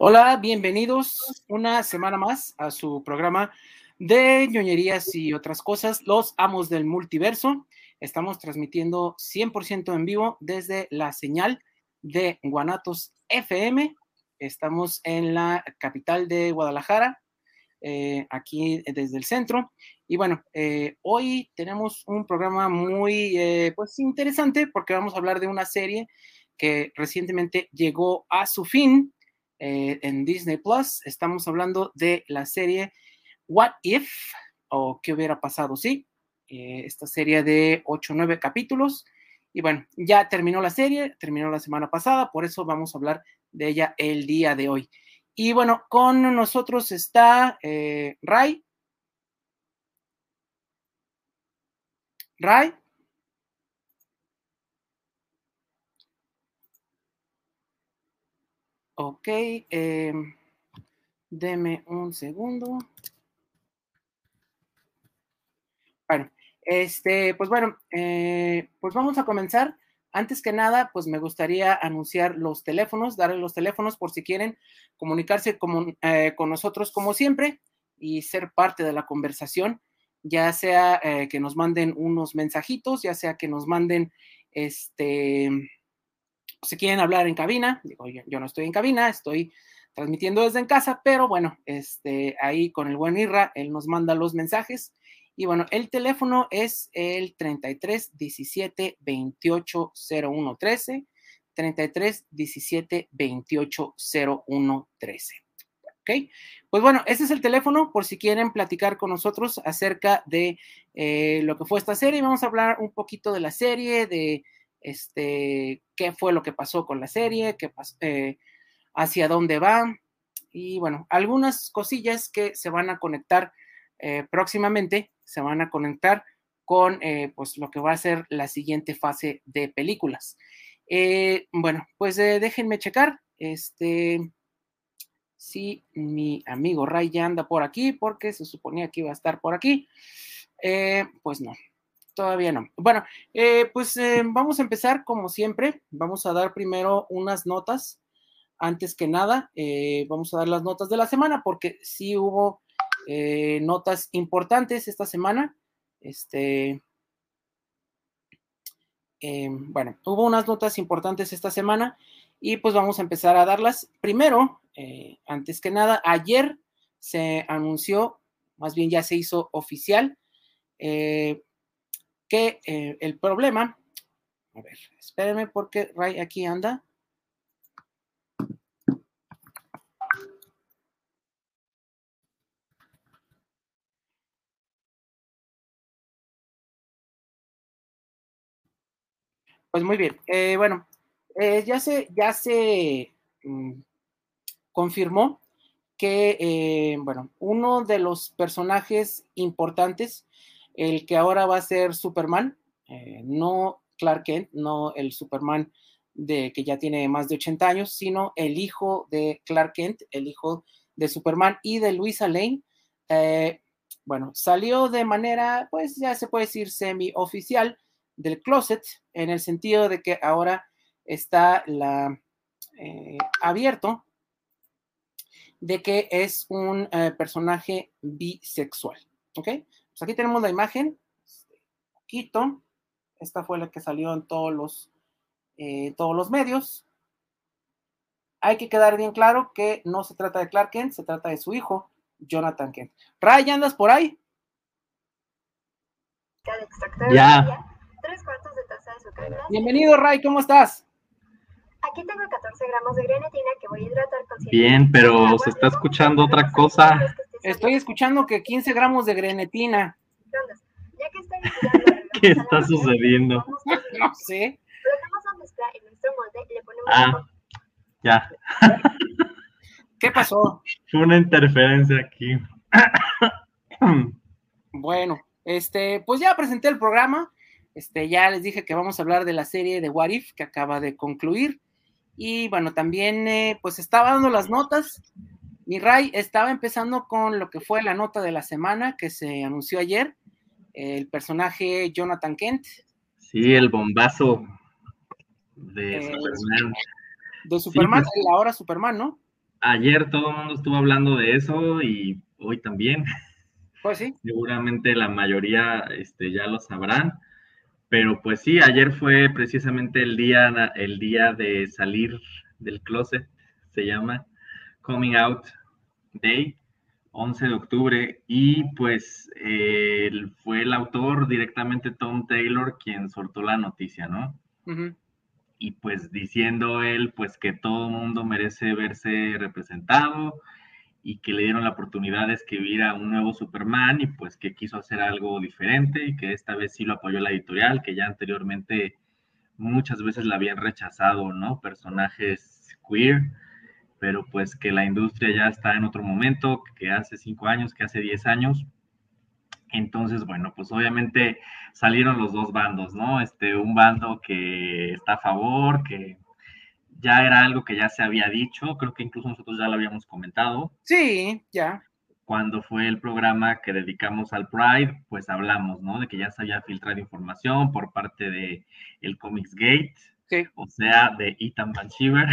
Hola, bienvenidos una semana más a su programa de ñoñerías y otras cosas, Los Amos del Multiverso. Estamos transmitiendo 100% en vivo desde la señal de Guanatos FM. Estamos en la capital de Guadalajara, eh, aquí desde el centro. Y bueno, eh, hoy tenemos un programa muy eh, pues interesante porque vamos a hablar de una serie que recientemente llegó a su fin eh, en Disney Plus. Estamos hablando de la serie What If o qué hubiera pasado si. Eh, esta serie de 8 o 9 capítulos. Y bueno, ya terminó la serie, terminó la semana pasada, por eso vamos a hablar de ella el día de hoy. Y bueno, con nosotros está eh, Ray. Ray. Ok, eh, deme un segundo. Bueno, este, pues bueno, eh, pues vamos a comenzar. Antes que nada, pues me gustaría anunciar los teléfonos, darle los teléfonos por si quieren comunicarse con, eh, nosotros como siempre y ser parte de la conversación, ya sea eh, que nos manden unos mensajitos, ya sea que nos manden este si quieren hablar en cabina, digo, yo, no estoy en cabina, estoy transmitiendo desde en casa, pero bueno, este, ahí con el buen Irra, él nos manda los mensajes. Y bueno, el teléfono es el 33 17 28 01 13, 33 17 28 01 13. ¿Ok? Pues bueno, ese es el teléfono por si quieren platicar con nosotros acerca de eh, lo que fue esta serie. Vamos a hablar un poquito de la serie, de este, qué fue lo que pasó con la serie, qué eh, hacia dónde va. Y bueno, algunas cosillas que se van a conectar eh, próximamente, se van a conectar con eh, pues lo que va a ser la siguiente fase de películas. bueno, pues déjenme checar, este, si mi amigo Ray ya anda por aquí, porque se suponía que iba a estar por aquí, pues no, Todavía no. Bueno, eh, pues eh, vamos a empezar como siempre. Vamos a dar primero unas notas. Antes que nada, eh, vamos a dar las notas de la semana porque sí hubo notas importantes esta semana. Este, bueno, hubo unas notas importantes esta semana y pues vamos a empezar a darlas. Primero, antes que nada, ayer se anunció, más bien ya se hizo oficial, que eh, el problema, a ver, espérenme porque Ray aquí anda. Pues muy bien. Eh, bueno, eh, ya se, ya se mm, confirmó que, bueno, uno de los personajes importantes el que ahora va a ser Superman, eh, no Clark Kent, no el Superman de que ya tiene más de 80 años, sino el hijo de Clark Kent, el hijo de Superman y de Luisa Lane. Eh, bueno, salió de manera, pues ya se puede decir semi-oficial del closet, en el sentido de que ahora está eh, abierto de que es un personaje bisexual, ¿ok? Pues aquí tenemos la imagen, poquito. Esta fue la que salió en todos los, eh, todos los medios. Hay que quedar bien claro que no se trata de Clark Kent, se trata de su hijo, Jonathan Kent. Ray, ¿andas por ahí? Ya. Bienvenido, Ray, ¿cómo estás? Aquí tengo 14 gramos de grenetina que voy a hidratar con Bien, pero se está escuchando otra cosa. Estoy escuchando que 15 gramos de grenetina. ¿Qué está sucediendo? No sé. Ah, ya. ¿Qué pasó? Fue una interferencia aquí. Bueno, este, pues ya presenté el programa. Este, ya les dije que vamos a hablar de la serie de What If que acaba de concluir. Y bueno, también eh, pues estaba dando las notas mi Ray estaba empezando con lo que fue la nota de la semana que se anunció ayer, el personaje Jonathan Kent. Sí, el bombazo de Eh, Superman. De Superman, pues. la hora Superman, ¿no? ayer todo el mundo estuvo hablando de eso y hoy también. Pues sí. Seguramente la mayoría este, ya lo sabrán. Pero pues sí, ayer fue precisamente el día, el día de salir del closet, se llama Coming Out Day, 11 de octubre, y pues eh, fue el autor directamente Tom Taylor quien soltó la noticia, ¿no? Y pues diciendo él, pues que todo mundo merece verse representado, y que le dieron la oportunidad de escribir a un nuevo Superman y pues que quiso hacer algo diferente y que esta vez sí lo apoyó la editorial, que ya anteriormente muchas veces la habían rechazado, ¿no? Personajes queer, pero pues que la industria ya está en otro momento, que hace cinco años, que hace diez años. Entonces, bueno, pues obviamente salieron los dos bandos, ¿no? Este, un bando que está a favor, que ya era algo que ya se había dicho, creo que incluso nosotros ya lo habíamos comentado. Sí, ya. Cuando fue el programa que dedicamos al Pride, pues hablamos, ¿no? De que ya se había filtrado información por parte de el Comics Gate, sí. o sea, de Ethan Van Sciver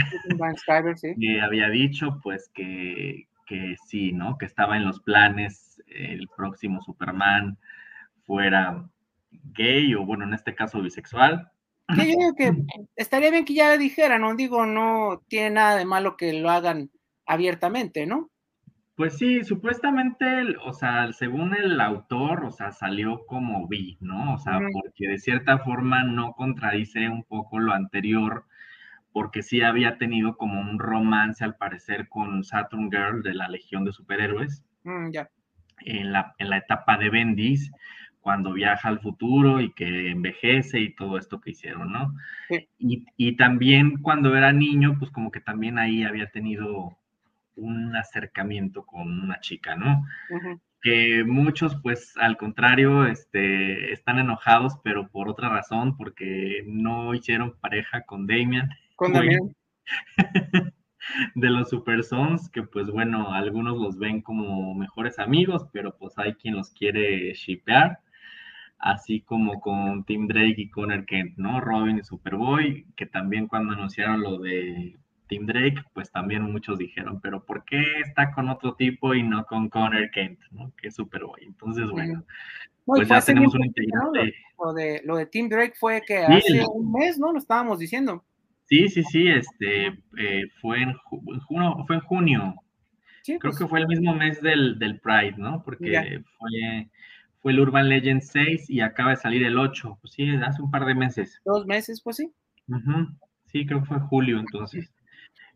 sí. que había dicho, pues, que, que sí, ¿no? Que estaba en los planes el próximo Superman fuera gay o, bueno, en este caso bisexual yo digo que estaría bien que ya dijera, ¿no? Digo, no tiene nada de malo que lo hagan abiertamente, ¿no? Pues sí, supuestamente, o sea, según el autor, o sea, salió como vi, ¿no? O sea, porque de cierta forma no contradice un poco lo anterior, porque sí había tenido como un romance al parecer con Saturn Girl de la Legión de Superhéroes. Mm, ya. En la, en la etapa de Bendis, cuando viaja al futuro y que envejece y todo esto que hicieron, ¿no? Y, y, también cuando era niño, pues como que también ahí había tenido un acercamiento con una chica, ¿no? Que muchos, pues al contrario, este, están enojados, pero por otra razón, porque no hicieron pareja con Damian. Con Damian. de los Super Sons, que pues bueno, algunos los ven como mejores amigos, pero pues hay quien los quiere shipear así como con Tim Drake y Connor Kent, ¿no? Robin y Superboy, que también cuando anunciaron lo de Tim Drake, pues también muchos dijeron, pero ¿por qué está con otro tipo y no con Connor Kent, ¿no? Que es Superboy. Entonces, bueno, pues ya tenemos un integrante. Lo, de, lo de Tim Drake fue que hace un mes, ¿no? Lo estábamos diciendo. Sí, sí, sí, este, eh, fue, en junio, fue en junio. Creo pues que fue el mismo mes del, del Pride, ¿no? Porque fue fue el Urban Legend 6 y acaba de salir el 8. Pues sí, hace un par de meses. Dos meses, pues sí. Sí, creo que fue julio entonces.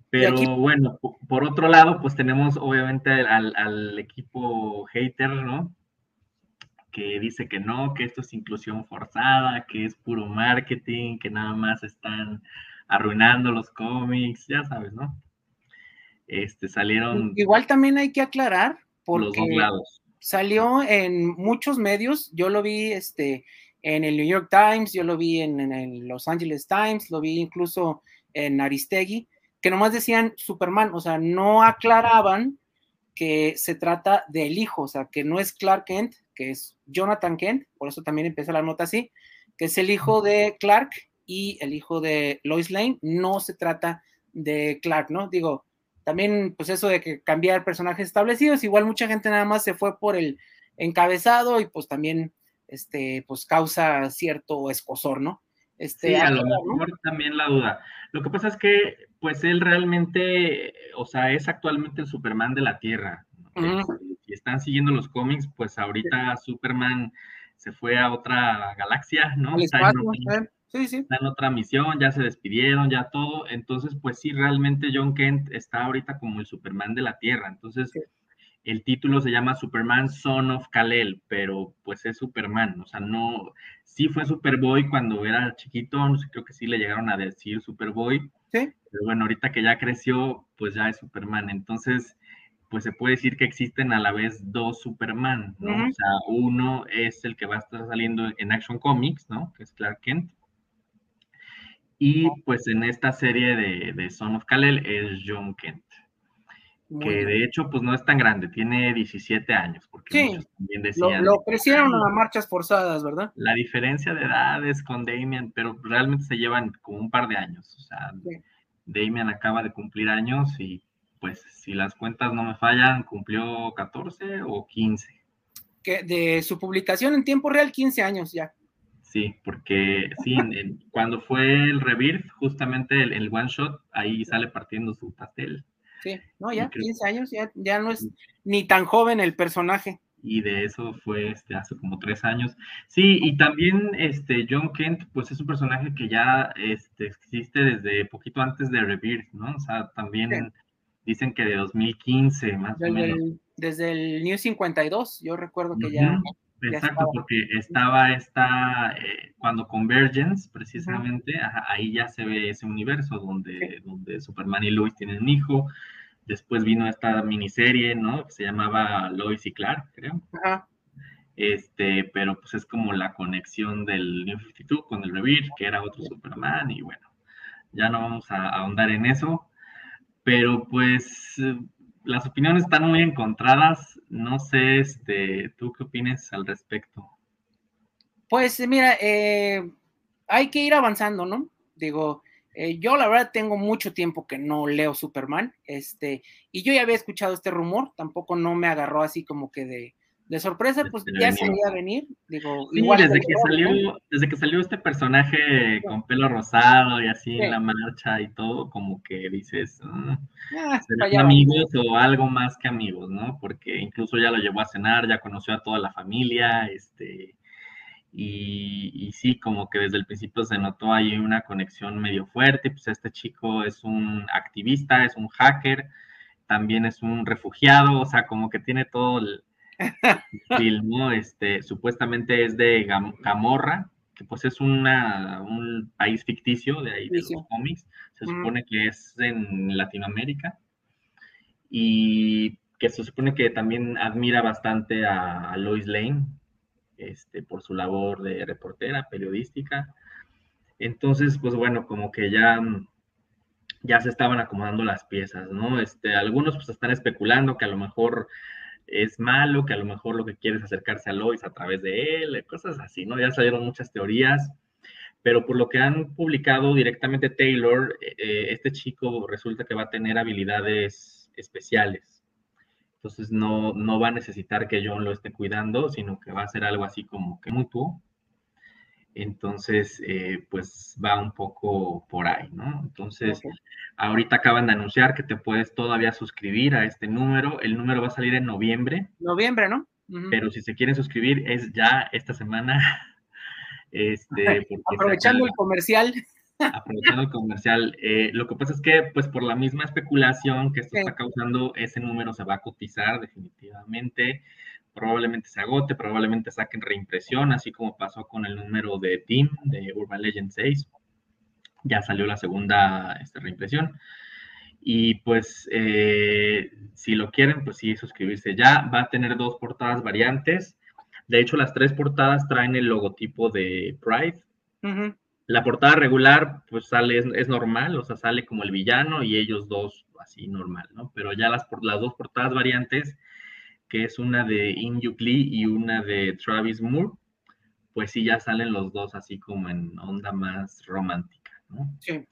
Pero bueno, por otro lado, pues tenemos obviamente al, equipo hater, ¿no? Que dice que no, que esto es inclusión forzada, que es puro marketing, que nada más están arruinando los cómics, ya sabes, ¿no? Este, salieron... Igual también hay que aclarar, porque los dos lados salió en muchos medios, yo lo vi este, en el New York Times, yo lo vi en, el Los Angeles Times, lo vi incluso en Aristegui, que nomás decían Superman, o sea, no aclaraban que se trata del hijo, o sea, que no es Clark Kent, que es Jonathan Kent, por eso también empieza la nota así, que es el hijo de Clark y el hijo de Lois Lane, no se trata de Clark, ¿no? Digo, también, pues eso de que cambiar personajes establecidos, igual mucha gente nada más se fue por el encabezado y pues también, este, pues causa cierto escosor, ¿no? Este, sí, a lo mejor también la duda. Lo que pasa es que, pues él realmente, o sea, es actualmente el Superman de la Tierra. Si están siguiendo los cómics, pues ahorita Superman se fue a otra galaxia, ¿no? Sí, sí. Está en otra misión, ya se despidieron, ya todo. Entonces, pues sí, realmente John Kent está ahorita como el Superman de la Tierra. Entonces, el título se llama Superman Son of Kal-El, pero pues es Superman. O sea, no, sí fue Superboy cuando era chiquito, no sé, creo que sí le llegaron a decir Superboy. Sí. Pero bueno, ahorita que ya creció, pues ya es Superman. Entonces, pues se puede decir que existen a la vez dos Superman, ¿no? O sea, uno es el que va a estar saliendo en Action Comics, ¿no? Que es Clark Kent. Y pues en esta serie de, de Son of Kalel es John Kent. Que de hecho pues no es tan grande, tiene 17 años, porque sí, también decían... Lo, crecieron a marchas forzadas, ¿verdad? La diferencia de edades con Damian, pero realmente se llevan como un par de años, o sea, Damian acaba de cumplir años y pues si las cuentas no me fallan, cumplió 14 o 15. Que de su publicación en tiempo real, 15 años ya. Sí, porque sí, cuando fue el Rebirth, justamente el, one shot, ahí sale partiendo su pastel. Sí, no, ya, 15 años, ya, ya no es ni tan joven el personaje. Y de eso fue este, hace como tres años. Sí, y también este, John Kent, pues es un personaje que ya este, existe desde poquito antes de Rebirth, ¿no? O sea, también dicen que de 2015, más o menos. desde el New 52, yo recuerdo que ya Exacto, porque estaba esta, eh, cuando Convergence, precisamente, ahí ya se ve ese universo donde, donde Superman y Lois tienen un hijo. Después vino esta miniserie, ¿no? Que se llamaba Lois y Clark, creo. Este, pero pues es como la conexión del New 52 con el Rebirth, que era otro Superman, y bueno, ya no vamos a ahondar en eso. Pero pues las opiniones están muy encontradas. No sé, este, ¿tú qué opinas al respecto? Pues mira, eh, hay que ir avanzando, ¿no? Digo, eh, yo la verdad tengo mucho tiempo que no leo Superman, este, y yo ya había escuchado este rumor, tampoco no me agarró así como que de, de sorpresa, pues ya se veía venir. Digo, igual desde que salió, desde que salió este personaje con pelo rosado y así en la marcha y todo, como que dices, mm, ah, amigos o algo más que amigos, ¿no? Porque incluso ya lo llevó a cenar, ya conoció a toda la familia, este, y, y, sí, como que desde el principio se notó ahí una conexión medio fuerte, pues este chico es un activista, es un hacker, también es un refugiado, o sea, como que tiene todo el filmó, este, supuestamente es de Gamorra, que pues es una, un país ficticio de ahí de los cómics, se supone que es en Latinoamérica, y que se supone que también admira bastante a, Lois Lane, este, por su labor de reportera, periodística. Entonces, pues bueno, como que ya, ya se estaban acomodando las piezas, ¿no? Este, algunos pues están especulando que a lo mejor es malo, que a lo mejor lo que quiere es acercarse a Lois a través de él, cosas así, ¿no? Ya salieron muchas teorías, pero por lo que han publicado directamente Taylor, eh, eh, este chico resulta que va a tener habilidades especiales. Entonces no, no va a necesitar que John lo esté cuidando, sino que va a ser algo así como que mutuo. Entonces, eh, pues va un poco por ahí, ¿no? Entonces, ahorita acaban de anunciar que te puedes todavía suscribir a este número. El número va a salir en noviembre. Noviembre, ¿no? Pero si se quieren suscribir, es ya esta semana. Este, aprovechando el comercial. Aprovechando el comercial. Eh, lo que pasa es que, pues por la misma especulación que esto está causando, ese número se va a cotizar definitivamente probablemente se agote, probablemente saquen reimpresión, así como pasó con el número de Team de Urban Legend 6. Ya salió la segunda este, reimpresión. Y pues eh, si lo quieren, pues sí, suscribirse ya. Va a tener dos portadas variantes. De hecho, las tres portadas traen el logotipo de Pride. La portada regular, pues sale, es, normal, o sea, sale como el villano y ellos dos así normal, ¿no? Pero ya las, las dos portadas variantes que es una de In Lee y una de Travis Moore, pues sí ya salen los dos así como en onda más romántica, ¿no? Sí.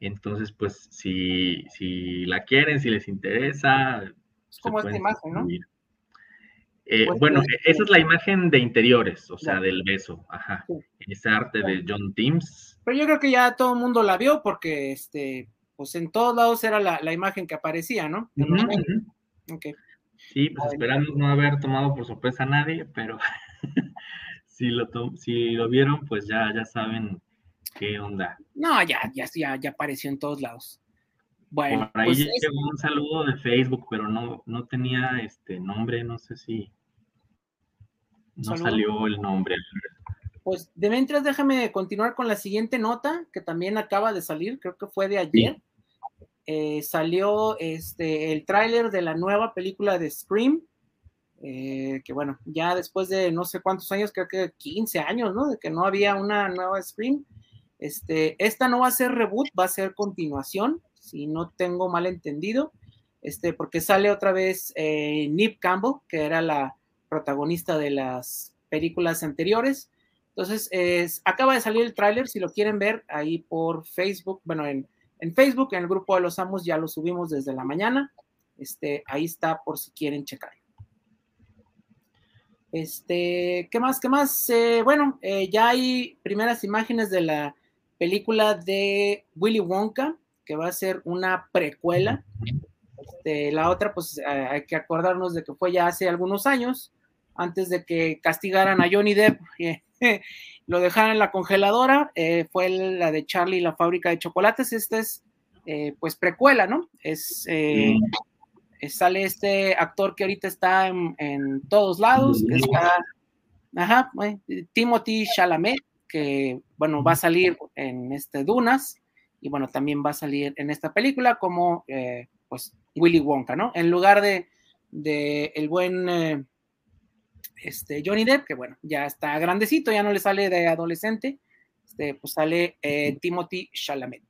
Entonces, pues si, si la quieren, si les interesa. Es como esta imagen, ¿no? Eh, pues bueno, esa es la imagen de interiores, o sea, del beso, ajá. Ese arte de John Timms. Pero yo creo que ya todo el mundo la vio porque, este, pues en todos lados era la, imagen que aparecía, ¿no? Sí, pues esperamos no haber tomado por sorpresa a nadie, pero si, lo si lo vieron, pues ya, ya saben qué onda. No, ya, ya, ya, ya apareció en todos lados. Bueno, por ahí pues llegó un saludo de Facebook, pero no, no tenía este nombre, no sé si no salió el nombre. Pues de mientras déjame continuar con la siguiente nota que también acaba de salir, creo que fue de ayer. Eh, salió este, el tráiler de la nueva película de Scream, eh, que bueno, ya después de no sé cuántos años, creo que 15 años, ¿no? De que no había una nueva Scream. Este, esta no va a ser reboot, va a ser continuación, si no tengo mal entendido, este, porque sale otra vez eh, Nip Campbell, que era la protagonista de las películas anteriores. Entonces, acaba de salir el tráiler, si lo quieren ver ahí por Facebook, bueno, en, en Facebook, en el grupo de los amos ya lo subimos desde la mañana. Este, ahí está por si quieren checar. Este, ¿qué más? ¿Qué más? Eh, bueno, eh, ya hay primeras imágenes de la película de Willy Wonka, que va a ser una precuela. Este, la otra, pues hay que acordarnos de que fue ya hace algunos años, antes de que castigaran a Johnny Depp, lo dejaran en la congeladora, eh, fue la de Charlie y la fábrica de chocolates. Esta es, pues, precuela, ¿no? Es eh, sale este actor que ahorita está en, todos lados, que está, ajá, Timothy Chalamet, que, bueno, va a salir en este Dunas, y bueno, también va a salir en esta película como, eh, pues, Willy Wonka, ¿no? En lugar de, de el buen eh, este, Johnny Depp, que bueno, ya está grandecito, ya no le sale de adolescente, este, pues sale Timothy Chalamet.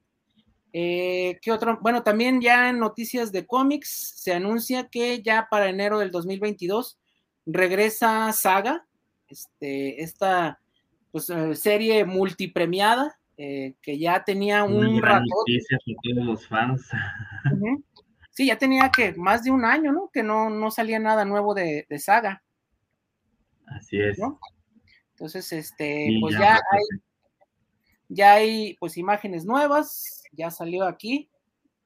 Eh, ¿Qué otro? Bueno, también ya en noticias de cómics se anuncia que ya para enero del 2022 regresa Saga, este, esta pues, eh, serie multipremiada eh, que ya tenía un rato. Todos los fans. Sí, ya tenía que más de un año, ¿no? Que no, no salía nada nuevo de, Saga. Así es. Entonces, este, pues ya, hay, ya hay pues imágenes nuevas, ya salió aquí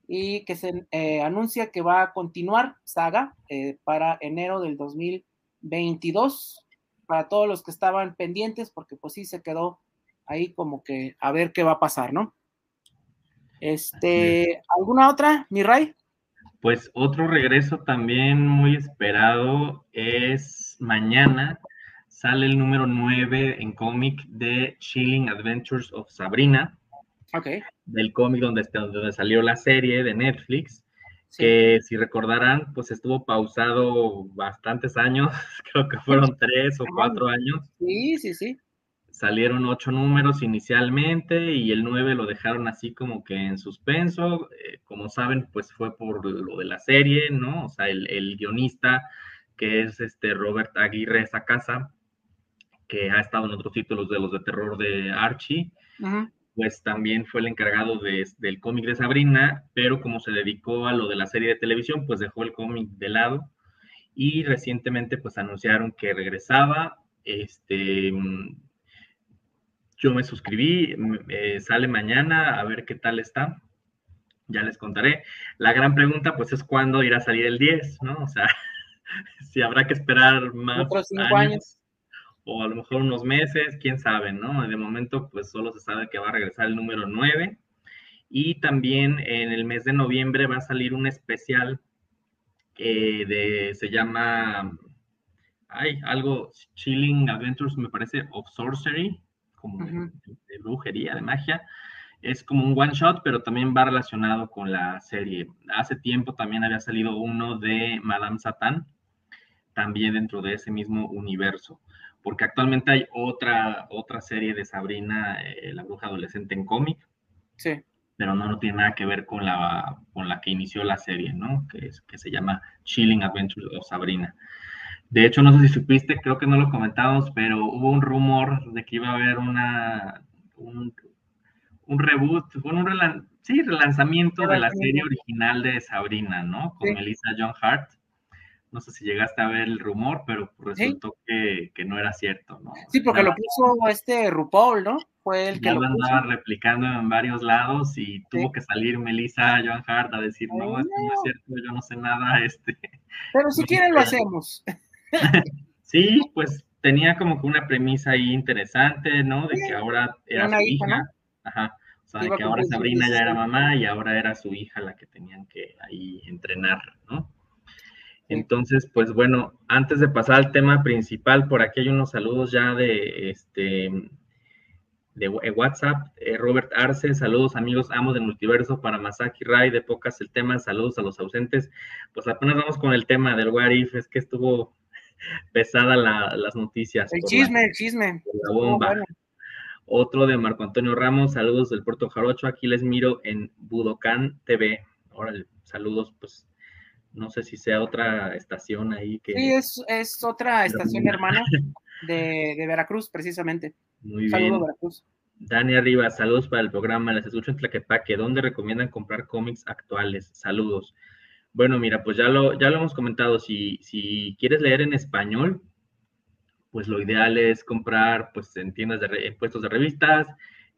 y que se eh, anuncia que va a continuar Saga eh, para enero del 2022 para todos los que estaban pendientes porque pues sí se quedó ahí como que a ver qué va a pasar, ¿no? Este, ¿alguna otra, mi Ray? Pues otro regreso también muy esperado es mañana sale el número 9 en cómic de Chilling Adventures of Sabrina del cómic donde, donde salió la serie de Netflix, que si recordarán, pues estuvo pausado bastantes años, creo que fueron tres o cuatro años. Sí, sí, sí. Salieron ocho números inicialmente y el nueve lo dejaron así como que en suspenso. Eh, como saben, pues fue por lo de la serie, ¿no? O sea, el, guionista que es este Robert Aguirre casa que ha estado en otros títulos de los de terror de Archie, pues también fue el encargado del cómic de Sabrina, pero como se dedicó a lo de la serie de televisión, pues dejó el cómic de lado y recientemente pues anunciaron que regresaba. Este, yo me suscribí, eh, sale mañana a ver qué tal está. Ya les contaré. La gran pregunta pues es cuándo irá a salir el 10, ¿no? O sea, si habrá que esperar más años o a lo mejor unos meses, quién sabe, ¿no? De momento, pues solo se sabe que va a regresar el número 9. Y también en el mes de noviembre va a salir un especial que de, se llama, hay algo, Chilling Adventures, me parece, of Sorcery, como de, de, brujería, de magia. Es como un one shot, pero también va relacionado con la serie. Hace tiempo también había salido uno de Madame Satán, también dentro de ese mismo universo porque actualmente hay otra, otra serie de Sabrina, eh, la bruja adolescente en cómic. Sí. Pero no, no tiene nada que ver con la, con la que inició la serie, ¿no? Que, es, que se llama Chilling Adventures of Sabrina. De hecho, no sé si supiste, creo que no lo comentábamos, pero hubo un rumor de que iba a haber una, un, un reboot, un sí, relanzamiento de la serie original de Sabrina, ¿no? Con Melissa John Hart. No sé si llegaste a ver el rumor, pero resultó que, no era cierto, ¿no? Sí, porque lo puso este RuPaul, ¿no? Fue el que lo, andaba replicando en varios lados y tuvo que salir Melissa Joan Hart a decir, no, esto no es cierto, yo no sé nada, este. Pero si quieren lo hacemos. sí, pues tenía como que una premisa ahí interesante, ¿no? De que ahora era su hija. Ajá. O sea, de que ahora Sabrina ya era mamá y ahora era su hija la que tenían que ahí entrenar, ¿no? Entonces, pues bueno, antes de pasar al tema principal, por aquí hay unos saludos ya de este de WhatsApp. Eh, Robert Arce, saludos amigos, amos del multiverso para Masaki Rai, de pocas el tema, saludos a los ausentes. Pues apenas vamos con el tema del What If, es que estuvo pesada las noticias. El chisme, el chisme. La bomba. Otro de Marco Antonio Ramos, saludos del Puerto Jarocho, aquí les miro en Budokan TV. Órale, saludos, pues no sé si sea otra estación ahí que... Sí, es, otra estación hermana de, Veracruz, precisamente. Muy bien. Veracruz. Dani Arriba, saludos para el programa, les escucho en Tlaquepaque, ¿dónde recomiendan comprar cómics actuales? Saludos. Bueno, mira, pues ya lo, ya lo hemos comentado, si, si quieres leer en español, pues lo ideal es comprar pues en tiendas de en puestos de revistas,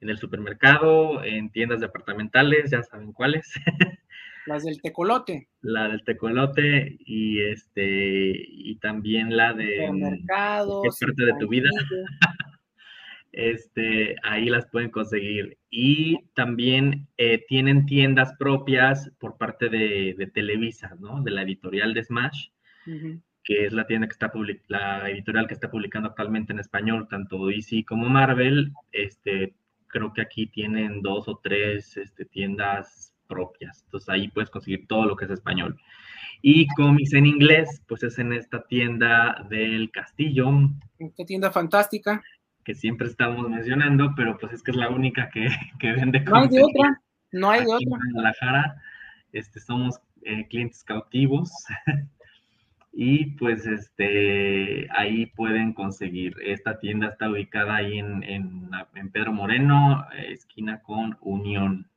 en el supermercado, en tiendas departamentales, ya saben cuáles. Las del tecolote. La del tecolote y este y también la de mercado, es parte de tu vida. este, ahí las pueden conseguir. Y también eh, tienen tiendas propias por parte de, Televisa, ¿no? De la editorial de Smash, que es la tienda que está la editorial que está publicando actualmente en español, tanto DC como Marvel. Este, creo que aquí tienen dos o tres este, tiendas propias. Entonces ahí puedes conseguir todo lo que es español. Y cómics en inglés, pues es en esta tienda del Castillo. Esta tienda fantástica que siempre estamos mencionando, pero pues es que es la única que, que vende No hay de otra, no hay de otra. En Guadalajara este, somos eh, clientes cautivos y pues este, ahí pueden conseguir. Esta tienda está ubicada ahí en, en, en Pedro Moreno, esquina con Unión.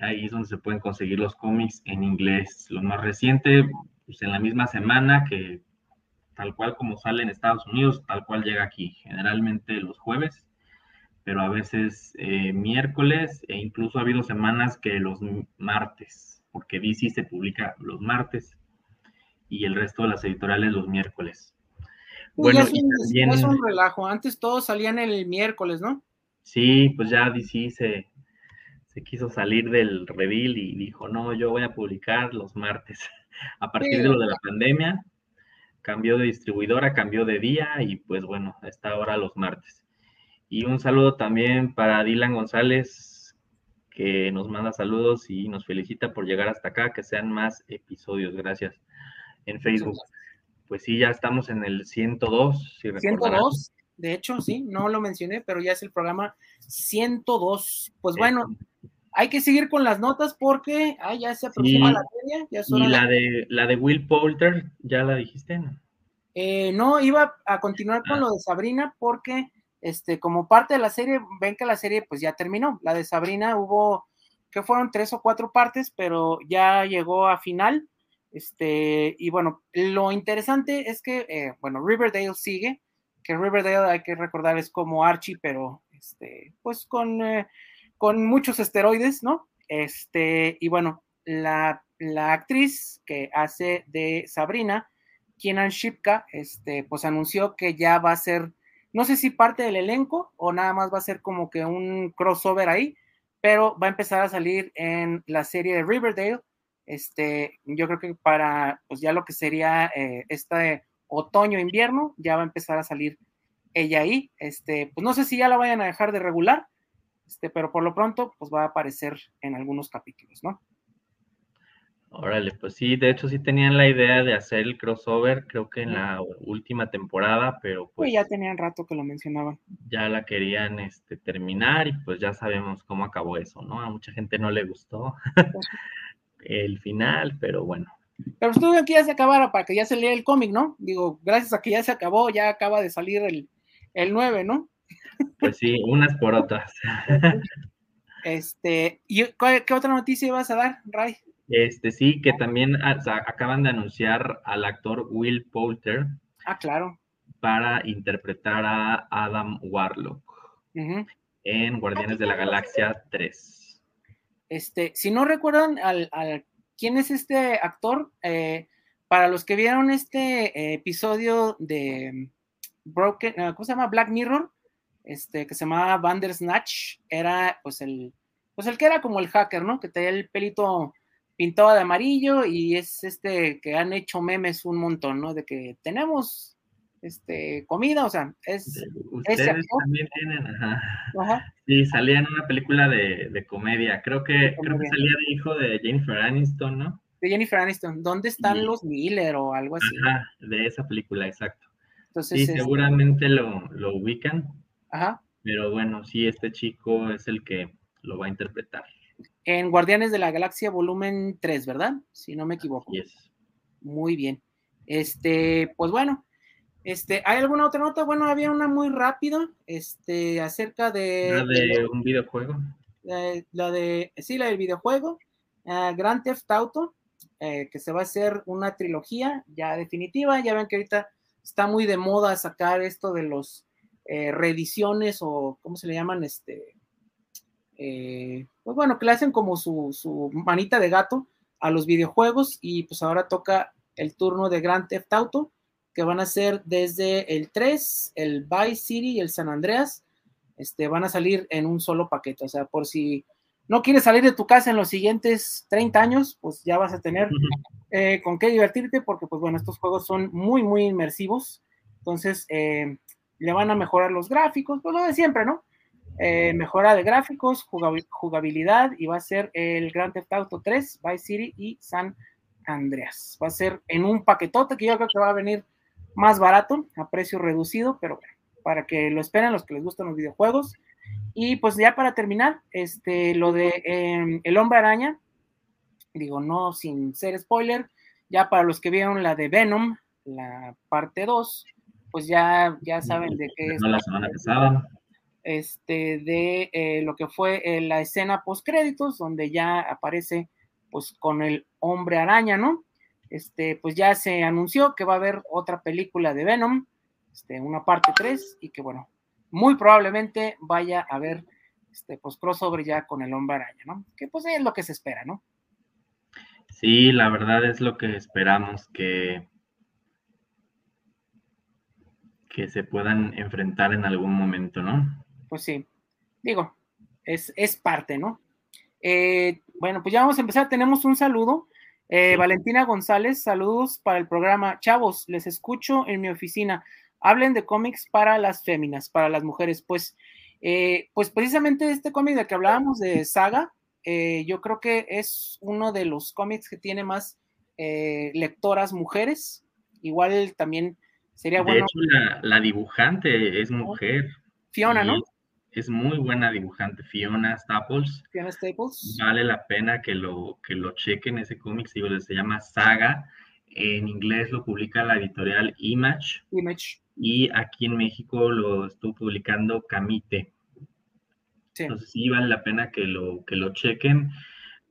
Ahí es donde se pueden conseguir los cómics en inglés. Lo más reciente, pues en la misma semana que tal cual como sale en Estados Unidos, tal cual llega aquí, generalmente los jueves, pero a veces eh, miércoles e incluso ha habido semanas que los martes, porque DC se publica los martes y el resto de las editoriales los miércoles. bueno, también, es un relajo, antes todos salían el miércoles, ¿no? Sí, pues ya DC se, se quiso salir del reveal y dijo, no, yo voy a publicar los martes. A partir de lo de la pandemia, cambió de distribuidora, cambió de día y pues bueno, está ahora los martes. Y un saludo también para Dylan González, que nos manda saludos y nos felicita por llegar hasta acá, que sean más episodios. Gracias. En Facebook. Pues sí, ya estamos en el 102. Si 102, de hecho, sí, no lo mencioné, pero ya es el programa 102. Pues bueno, hay que seguir con las notas porque ah, ya se aproxima la feria. y la, de, la de Will Poulter, ¿ya la dijiste? No, eh, no iba a continuar con ah. lo de Sabrina porque este, como parte de la serie, ven que la serie pues ya terminó. La de Sabrina hubo, que fueron tres o cuatro partes, pero ya llegó a final. Este, y bueno, lo interesante es que, eh, bueno, Riverdale sigue, que Riverdale hay que recordar es como Archie, pero este, pues con... Eh, con muchos esteroides, ¿no? Este, y bueno, la, actriz que hace de Sabrina, Kienan Shipka, este, pues anunció que ya va a ser, no sé si parte del elenco o nada más va a ser como que un crossover ahí, pero va a empezar a salir en la serie de Riverdale. Este, yo creo que para, pues ya lo que sería eh, este otoño-invierno, ya va a empezar a salir ella ahí. Este, pues no sé si ya la vayan a dejar de regular, este, pero por lo pronto, pues va a aparecer en algunos capítulos, ¿no? Órale, pues sí, de hecho sí tenían la idea de hacer el crossover, creo que en la última temporada, pero pues... ya tenían rato que lo mencionaban. Ya la querían este, terminar y pues ya sabemos cómo acabó eso, ¿no? A mucha gente no le gustó el final, pero bueno. Pero estuve aquí ya se acabara para que ya se lea el cómic, ¿no? Digo, gracias a que ya se acabó, ya acaba de salir el, el 9, ¿no? Pues sí, unas por otras. Este, ¿y qué otra noticia vas a dar, Ray? Este, sí, que también ah, acaban de anunciar al actor Will Poulter. Ah, claro. Para interpretar a Adam Warlock en Guardianes de la Galaxia 3. Este, si no recuerdan al, quién es este actor, eh, para los que vieron este episodio de Broken, ah, ¿cómo se llama? Black Mirror, este, que se llamaba Bandersnatch, era pues el, pues el que era como el hacker, ¿no? Que tenía el pelito pintado de amarillo y es este que han hecho memes un montón, ¿no? De que tenemos este comida, o sea, es ustedes también tienen, ajá. Sí, salía en una película de, comedia, creo que creo que salía de hijo de Jennifer Aniston, ¿no? De Jennifer Aniston, ¿dónde están los Miller o algo así? Ajá, de esa película, exacto. Entonces, sí, seguramente lo, lo ubican. Ajá. Pero bueno, sí, este chico es el que lo va a interpretar. En Guardianes de la Galaxia, volumen 3, ¿verdad? Si no me equivoco. Yes. Muy bien. Este, pues bueno, Este, ¿hay alguna otra nota? Bueno, había una muy rápida, este, acerca de... La de un videojuego. La, la de, sí, la del videojuego, uh, Grand Theft Auto, eh, que se va a hacer una trilogía ya definitiva. Ya ven que ahorita está muy de moda sacar esto de los eh, reediciones o, ¿cómo se le llaman? Este, eh, pues bueno, que le hacen como su, su manita de gato a los videojuegos y pues ahora toca el turno de Grand Theft Auto que van a ser desde el 3, el Vice City y el San Andreas, este, van a salir en un solo paquete. O sea, por si no quieres salir de tu casa en los siguientes 30 años, pues ya vas a tener eh, con qué divertirte, porque pues bueno, estos juegos son muy, muy inmersivos. Entonces, eh, le van a mejorar los gráficos, pues lo de siempre, ¿no? Eh, mejora de gráficos, jugabilidad, y va a ser el Grand Theft Auto 3, Vice City y San Andreas. Va a ser en un paquetote que yo creo que va a venir más barato, a precio reducido, pero bueno, para que lo esperen los que les gustan los videojuegos. Y pues ya para terminar, este, lo de eh, El Hombre Araña, digo, no sin ser spoiler, ya para los que vieron la de Venom, la parte 2, pues ya, ya saben de qué es. la semana pasada. Este, de eh, lo que fue eh, la escena post créditos, donde ya aparece pues con el hombre araña, ¿no? este, pues ya se anunció que va a haber otra película de Venom, este, una parte 3, y que bueno, muy probablemente vaya a haber este, pues crossover ya con el hombre araña, ¿no? Que pues es lo que se espera, ¿no? Sí, la verdad es lo que esperamos, que, que se puedan enfrentar en algún momento, ¿no? Pues sí, digo, es, es parte, ¿no? Eh, bueno, pues ya vamos a empezar, tenemos un saludo eh, Valentina González, saludos para el programa. Chavos, les escucho en mi oficina. Hablen de cómics para las féminas, para las mujeres. Pues, eh, pues precisamente este cómic del que hablábamos de Saga, yo creo que es uno de los cómics que tiene más lectoras mujeres. Igual también sería bueno. De hecho, la, dibujante es mujer. Fiona, ¿no? es muy buena dibujante, Fiona Staples. Fiona Staples. Vale la pena que lo, que lo chequen ese cómic, se llama Saga. En inglés lo publica la editorial Image. Image. Y aquí en México lo estuvo publicando Camite. Sí. Entonces sí vale la pena que lo, que lo chequen.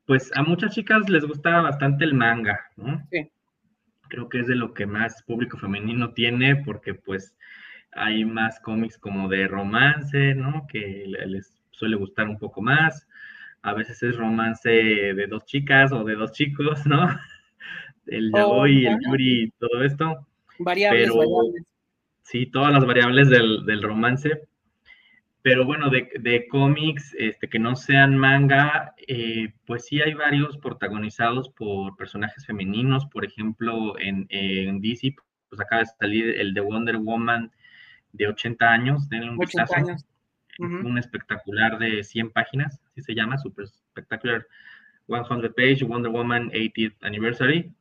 Pues a muchas chicas les gusta bastante el manga, ¿no? Sí. Creo que es de lo que más público femenino tiene, porque pues hay más cómics como de romance, ¿no? Que les suele gustar un poco más. A veces es romance de dos chicas o de dos chicos, ¿no? El yaoi, el yuri, todo esto. Variables, variables. Sí, todas las variables del, romance. Pero bueno, de, cómics este, que no sean manga, eh, pues sí hay varios protagonizados por personajes femeninos. Por ejemplo, en, en DC, pues acaba de salir el de Wonder Woman de 80 años, denle un 80 Años. Un espectacular de 100 páginas, así se llama, Super Spectacular 100 Page Wonder Woman 80th Anniversary.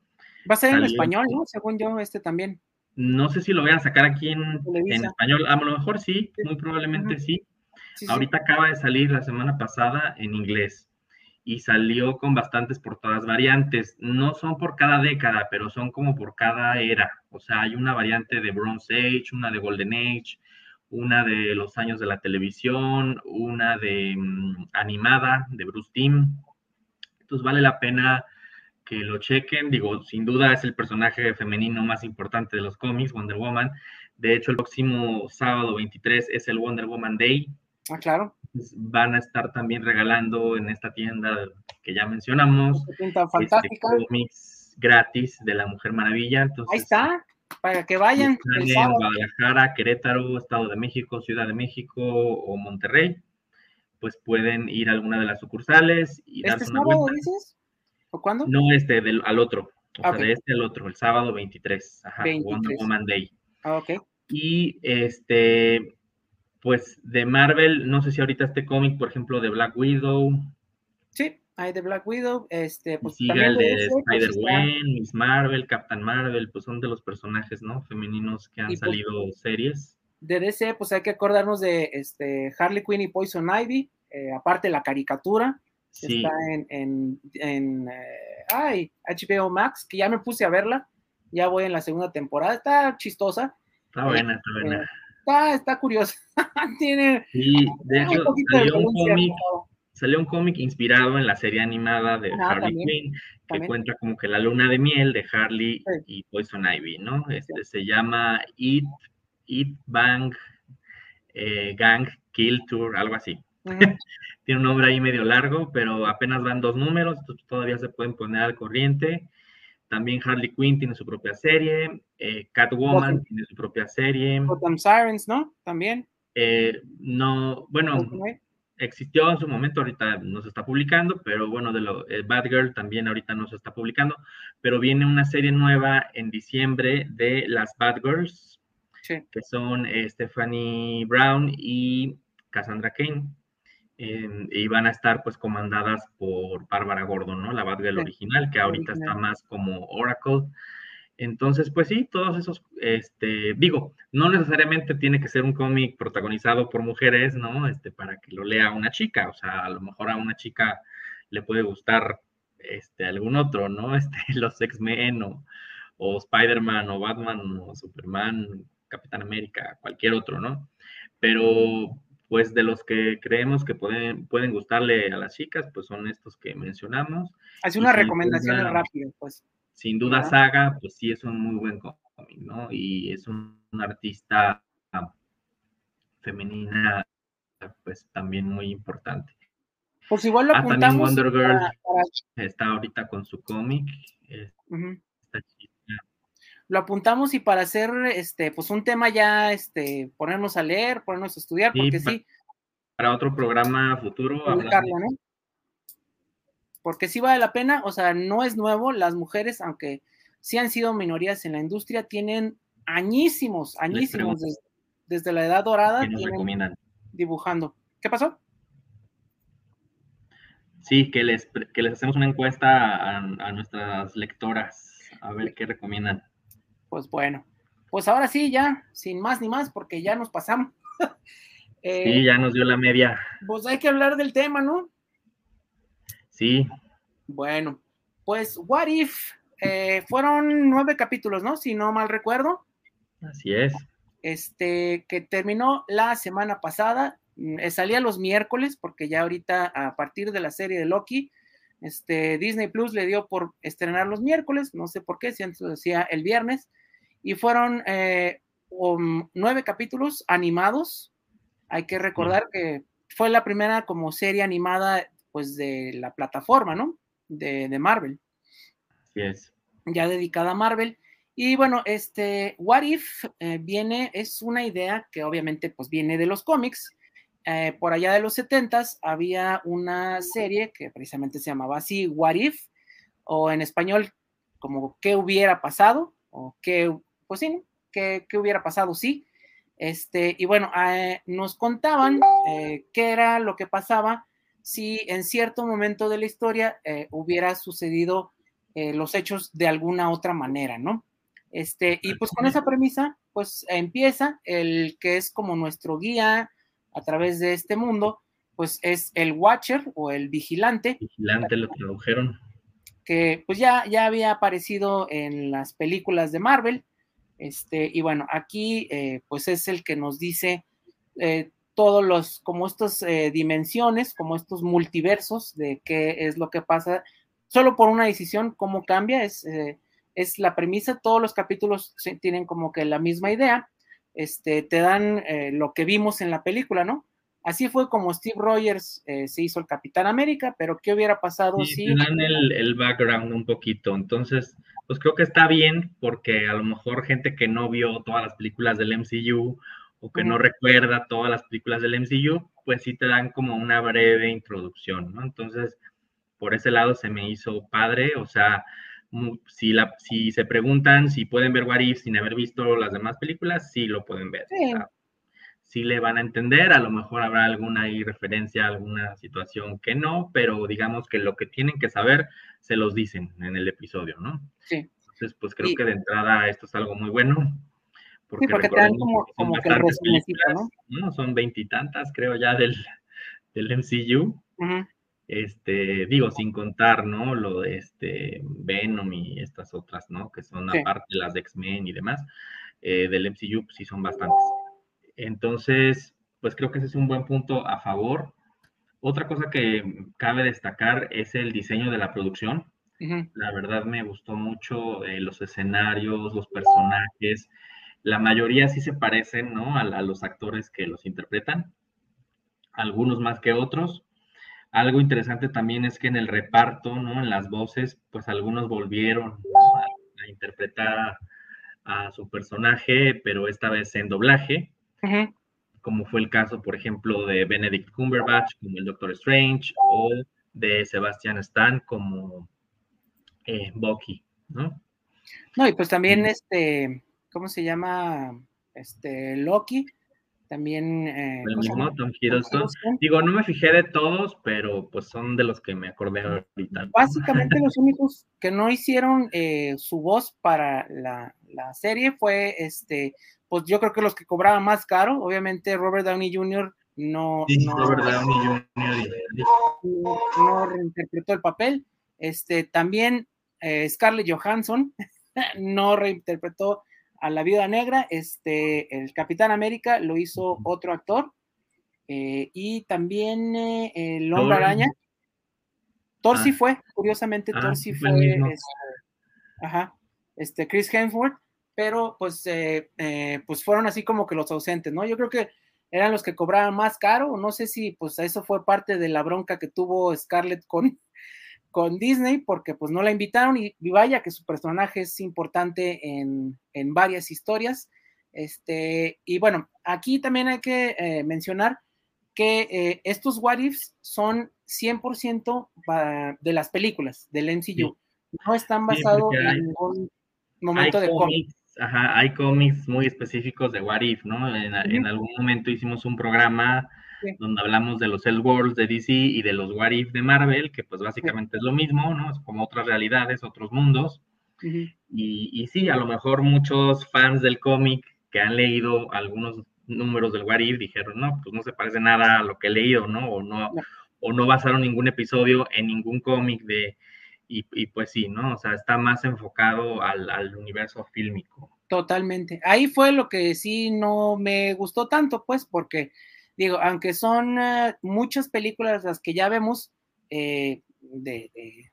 Va a ser en español, ¿no? Según yo, este también. No sé si lo vayan a sacar aquí en, en español. A lo mejor sí, muy probablemente sí. Ahorita acaba de salir la semana pasada en inglés y salió con bastantes portadas variantes. No son por cada década, pero son como por cada era. O sea, hay una variante de Bronze Age, una de Golden Age, una de los años de la televisión, una de mm, animada de Bruce Timm. Entonces vale la pena que lo chequen. Digo, sin duda es el personaje femenino más importante de los cómics, Wonder Woman. De hecho, el próximo sábado 23 es el Wonder Woman Day. Ah, claro van a estar también regalando en esta tienda que ya mencionamos. Este, cómics gratis de la Mujer Maravilla. Entonces, Ahí está, para que vayan. en Guadalajara, Querétaro, Estado de México, Ciudad de México o Monterrey, pues pueden ir a alguna de las sucursales y ¿Este darse una vuelta. dices? ¿O cuándo? No, este, del, al otro. O sea, de este al otro, el sábado 23. Ajá, Wonder Woman Day. Ah, ok. Y este, pues de Marvel, no sé si ahorita este cómic, por ejemplo, de Black Widow. Sí, hay de Black Widow, este, pues sigue el de, pues, Spider-Man, Miss Marvel, Captain Marvel, pues son de los personajes, ¿no? Femeninos que han pues salido series. De DC, pues hay que acordarnos de este Harley Quinn y Poison Ivy, eh, aparte la caricatura, sí. está en, en, en eh, ay, HBO Max, que ya me puse a verla, ya voy en la segunda temporada, está chistosa, Está buena, está buena. Eh, está, está curiosa. Tiene. Sí, de hecho, salió un cómic. Salió un cómic inspirado en la serie animada de Ah, Harley Quinn, que también. cuenta como que la luna de miel de Harley Sí. y Poison Ivy, ¿no? Este se llama Eat, Eat Bang eh, Gang Kill Tour, algo así. Tiene un nombre ahí medio largo, pero apenas van dos números, entonces todavía se pueden poner al corriente. También Harley Quinn tiene su propia serie, eh, Catwoman Gotham. tiene su propia serie. Gotham Sirens, ¿no? También. Eh, no, bueno, existió en su momento, ahorita no se está publicando, pero bueno, de lo eh, Batgirl también ahorita no se está publicando, pero viene una serie nueva en diciembre de las Batgirls, Sí. que son eh, Stephanie Brown y Cassandra Kane. Eh, y van a estar pues comandadas por Bárbara Gordon, ¿no? La Batgirl Sí, original, que ahorita está original. más como Oracle. Entonces, pues sí, todos esos, este, digo, no necesariamente tiene que ser un cómic protagonizado por mujeres, ¿no? Este, para que lo lea una chica, o sea, a lo mejor a una chica le puede gustar, este, algún otro, ¿no? Este, los X-Men o, o Spider-Man o Batman o Superman, Capitán América, cualquier otro, ¿no? Pero, pues de los que creemos que pueden, pueden gustarle a las chicas, pues son estos que mencionamos. Hace unas sin recomendaciones duda- rápidas, pues. sin duda ¿verdad? Saga, pues sí es un muy buen cómic, ¿no? Y es un, un artista femenina, pues también muy importante. Pues igual lo Ah, también apuntamos. Wonder Girl. para- para- Está ahorita con su cómic. eh. Esta chica. Lo apuntamos y para hacer este, pues un tema ya, este, ponernos a leer, ponernos a estudiar, Sí, porque sí, Para otro programa futuro, publicarlo, ¿no? Porque sí vale la pena, o sea, no es nuevo, las mujeres, aunque sí han sido minorías en la industria, tienen añísimos, añísimos, desde la edad dorada, nos tienen recomiendan. dibujando. ¿Qué pasó? Sí, que les, que les hacemos una encuesta a, a nuestras lectoras, a ver qué recomiendan. Pues bueno, pues ahora sí, ya, sin más ni más, porque ya nos pasamos. Eh, Sí, ya nos dio la media. Pues hay que hablar del tema, ¿no? Sí, Bueno, pues What If eh, fueron nueve capítulos, ¿no? Si no mal recuerdo, así es. este que terminó la semana pasada, mm, eh, salía los miércoles porque ya ahorita a partir de la serie de Loki, este Disney Plus le dio por estrenar los miércoles, no sé por qué, si antes lo decía el viernes, y fueron eh, um, nueve capítulos animados. Hay que recordar que fue la primera como serie animada pues de la plataforma, ¿no? De, de Marvel, Así es. ya dedicada a Marvel. Y bueno, este What If eh, viene, es una idea que obviamente pues viene de los cómics. Eh, por allá de los 70s había una serie que precisamente se llamaba así, What If, o en español como ¿Qué hubiera pasado? O ¿Qué, pues sí, ¿no? ¿Qué, qué hubiera pasado? Sí. Este, y bueno, eh, nos contaban eh, qué era lo que pasaba si en cierto momento de la historia hubiera sucedido los hechos de alguna otra manera, ¿no? Este, y pues con esa premisa, pues empieza el que es como nuestro guía a través de este mundo, pues es el Watcher o el vigilante, Vigilante lo tradujeron. que pues ya, ya había aparecido en las películas de Marvel. Este, y bueno, aquí eh, pues es el que nos dice eh, todos los, como estas eh, dimensiones, como estos multiversos de qué es lo que pasa, solo por una decisión, cómo cambia, es, es la premisa, todos los capítulos tienen como que la misma idea, este, te dan eh, lo que vimos en la película, ¿no? Así fue como Steve Rogers eh, se hizo el Capitán América, pero ¿qué hubiera pasado Sí, si... te dan el, el background un poquito. Entonces, pues creo que está bien porque a lo mejor gente que no vio todas las películas del MCU o que no recuerda todas las películas del MCU, pues sí te dan como una breve introducción, ¿no? Entonces, por ese lado se me hizo padre, o sea, si, la, si se preguntan si pueden ver What If sin haber visto las demás películas, sí lo pueden ver. Sí. O sea, sí le van a entender, a lo mejor habrá alguna ahí referencia a alguna situación que no, pero digamos que lo que tienen que saber se los dicen en el episodio, ¿no? Sí. Entonces, pues creo que de entrada esto es algo muy bueno. Porque, Sí, porque te dan como, que son como que el películas, ¿no? Son veintitantas, creo ya, del, del MCU. ¿no? Ujú. Este, digo, sin contar, ¿no? Lo de este Venom y estas otras, ¿no? Que son Sí. aparte las de X-Men y demás. eh, del MCU, pues sí son bastantes. Entonces, pues creo que ese es un buen punto a favor. Otra cosa que cabe destacar es el diseño de la producción. La verdad me gustó mucho eh, los escenarios, los personajes. La mayoría sí se parecen, ¿no? A, los actores que los interpretan. Algunos más que otros. Algo interesante también es que en el reparto, ¿no? En las voces, pues algunos volvieron a, interpretar a, su personaje, pero esta vez en doblaje. Como fue el caso, por ejemplo, de Benedict Cumberbatch como el Doctor Strange o de Sebastian Stan como eh, Bucky, ¿no? No, y pues también este, ¿cómo se llama? Este, Loki, también... Eh, el mismo Tom Hiddleston. Digo, no me fijé de todos, pero pues son de los que me acordé ahorita. Básicamente los únicos que no hicieron eh, su voz para la, la, serie fue, este, pues yo creo que los que cobraban más caro, obviamente Robert Downey Jr. no... no Robert Downey Jr. No, no reinterpretó el papel. Este, también eh, Scarlett Johansson no reinterpretó a la Viuda Negra, este, el Capitán América lo hizo otro actor, eh, y también eh, el Hombre Araña. Thor sí ah. fue, curiosamente, Thor ah, sí fue, este, ajá, este, Chris Hemsworth, pero pues, pues fueron así como que los ausentes, ¿no? Yo creo que eran los que cobraban más caro, no sé si pues eso fue parte de la bronca que tuvo Scarlett con, con Disney porque pues no la invitaron y, vaya que su personaje es importante en, varias historias. Este, y bueno, aquí también hay que eh, mencionar que eh, estos what ifs son 100% de las películas del MCU. No están basados en ningún momento de cómics. Ajá, hay cómics muy específicos de what if, ¿no? En, en algún momento hicimos un programa donde hablamos de los Worlds de DC y de los What If de Marvel, que pues básicamente es lo mismo, ¿no? Es como otras realidades, otros mundos. y, y, sí, a lo mejor muchos fans del cómic que han leído algunos números del What If dijeron, no, pues no se parece nada a lo que he leído, ¿no? O no, o no basaron ningún episodio en ningún cómic de... Y, y, pues sí, ¿no? O sea, está más enfocado al, al universo fílmico. Totalmente. Ahí fue lo que sí no me gustó tanto, pues, porque digo, aunque son eh, muchas películas las que ya vemos eh, de,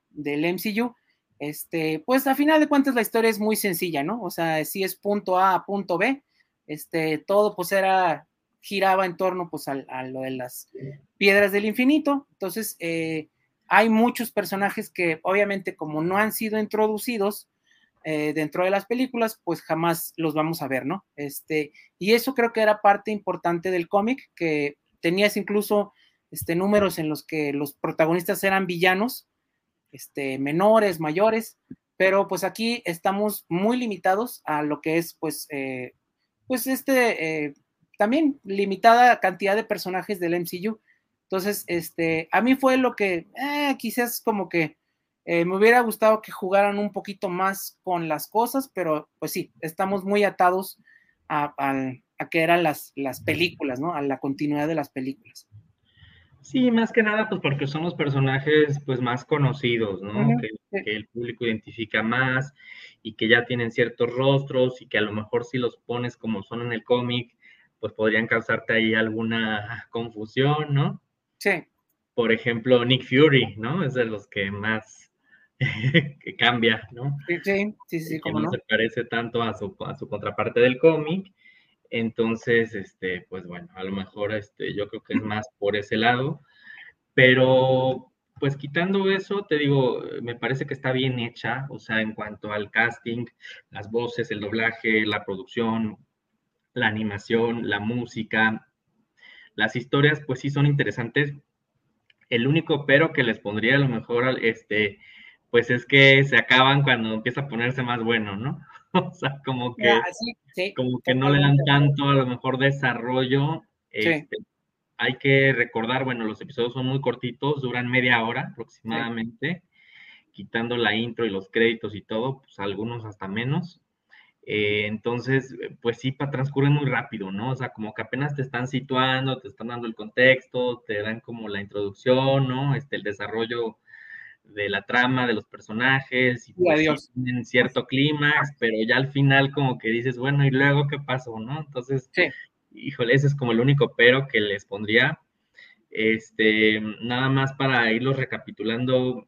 del MCU, este, pues a final de cuentas la historia es muy sencilla, ¿no? O sea, si es punto A a punto B, este, todo pues era, giraba en torno pues a, lo de las piedras del infinito, entonces eh, hay muchos personajes que obviamente como no han sido introducidos, eh, dentro de las películas, pues jamás los vamos a ver, ¿no? Este, y eso creo que era parte importante del cómic, que tenías incluso este, números en los que los protagonistas eran villanos, este, menores, mayores, pero pues aquí estamos muy limitados a lo que es, pues, eh, pues este, eh, también limitada cantidad de personajes del MCU. Entonces, este, a mí fue lo que quizás como que eh, me hubiera gustado que jugaran un poquito más con las cosas, pero pues sí, estamos muy atados a, que eran las, las películas, ¿no? A la continuidad de las películas. Sí, más que nada, pues porque son los personajes pues más conocidos, ¿no? que, el público identifica más y que ya tienen ciertos rostros y que a lo mejor si los pones como son en el cómic, pues podrían causarte ahí alguna confusión, ¿no? Sí. Por ejemplo, Nick Fury, ¿no? Es de los que más que cambia, ¿no? Sí, sí, sí, sí como no, se parece tanto a su, a su contraparte del cómic. Entonces, este, pues bueno, a lo mejor este, yo creo que es más por ese lado, pero pues quitando eso, te digo, me parece que está bien hecha, o sea, en cuanto al casting, las voces, el doblaje, la producción, la animación, la música, las historias, pues sí son interesantes. El único pero que les pondría a lo mejor, este, pues es que se acaban cuando empieza a ponerse más bueno, ¿no? o sea, como que, como que no le dan tanto a lo mejor desarrollo. Este, hay que recordar, bueno, los episodios son muy cortitos, duran media hora aproximadamente, quitando la intro y los créditos y todo, pues algunos hasta menos. Eh, entonces, pues sí, transcurre muy rápido, ¿no? O sea, como que apenas te están situando, te están dando el contexto, te dan como la introducción, ¿no? Este, el desarrollo de la trama, de los personajes, y, pues, adiós. tienen cierto clímax, pero ya al final como que dices, bueno, ¿y luego qué pasó, no? Entonces, Sí. híjole, ese es como el único pero que les pondría. Este, nada más para irlos recapitulando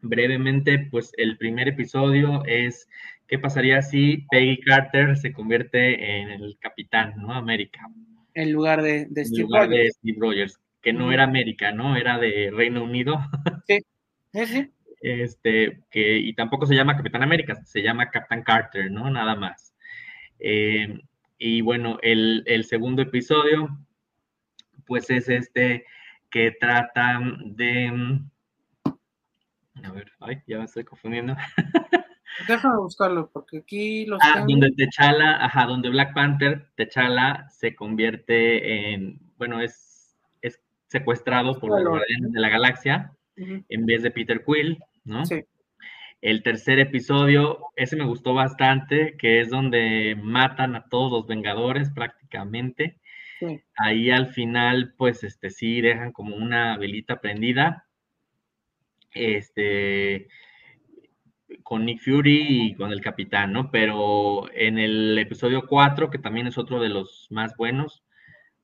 brevemente, pues el primer episodio es ¿qué pasaría si Peggy Carter se convierte en el capitán, ¿no? América, En lugar de, de en Steve lugar de. Steve Rogers, que no era América, ¿no? Era de Reino Unido, Sí, sí. este, que, y tampoco se llama Capitán América, se llama Captain Carter, ¿no? Nada más. Eh, y bueno, el, el segundo episodio, pues es este que trata de... A ver, ay, ya me estoy confundiendo. Déjame buscarlo, porque aquí los Ah, tengo. donde T'Challa, ajá, donde Black Panther, T'Challa se convierte en, bueno, es, es secuestrado por los. Guardianes de la Galaxia En vez de Peter Quill, ¿no? Sí. El tercer episodio, ese me gustó bastante, que es donde matan a todos los Vengadores prácticamente. Sí. Ahí al final, pues, este, sí dejan como una velita prendida. Este, con Nick Fury y con el Capitán, ¿no? Pero en el episodio 4, que también es otro de los más buenos,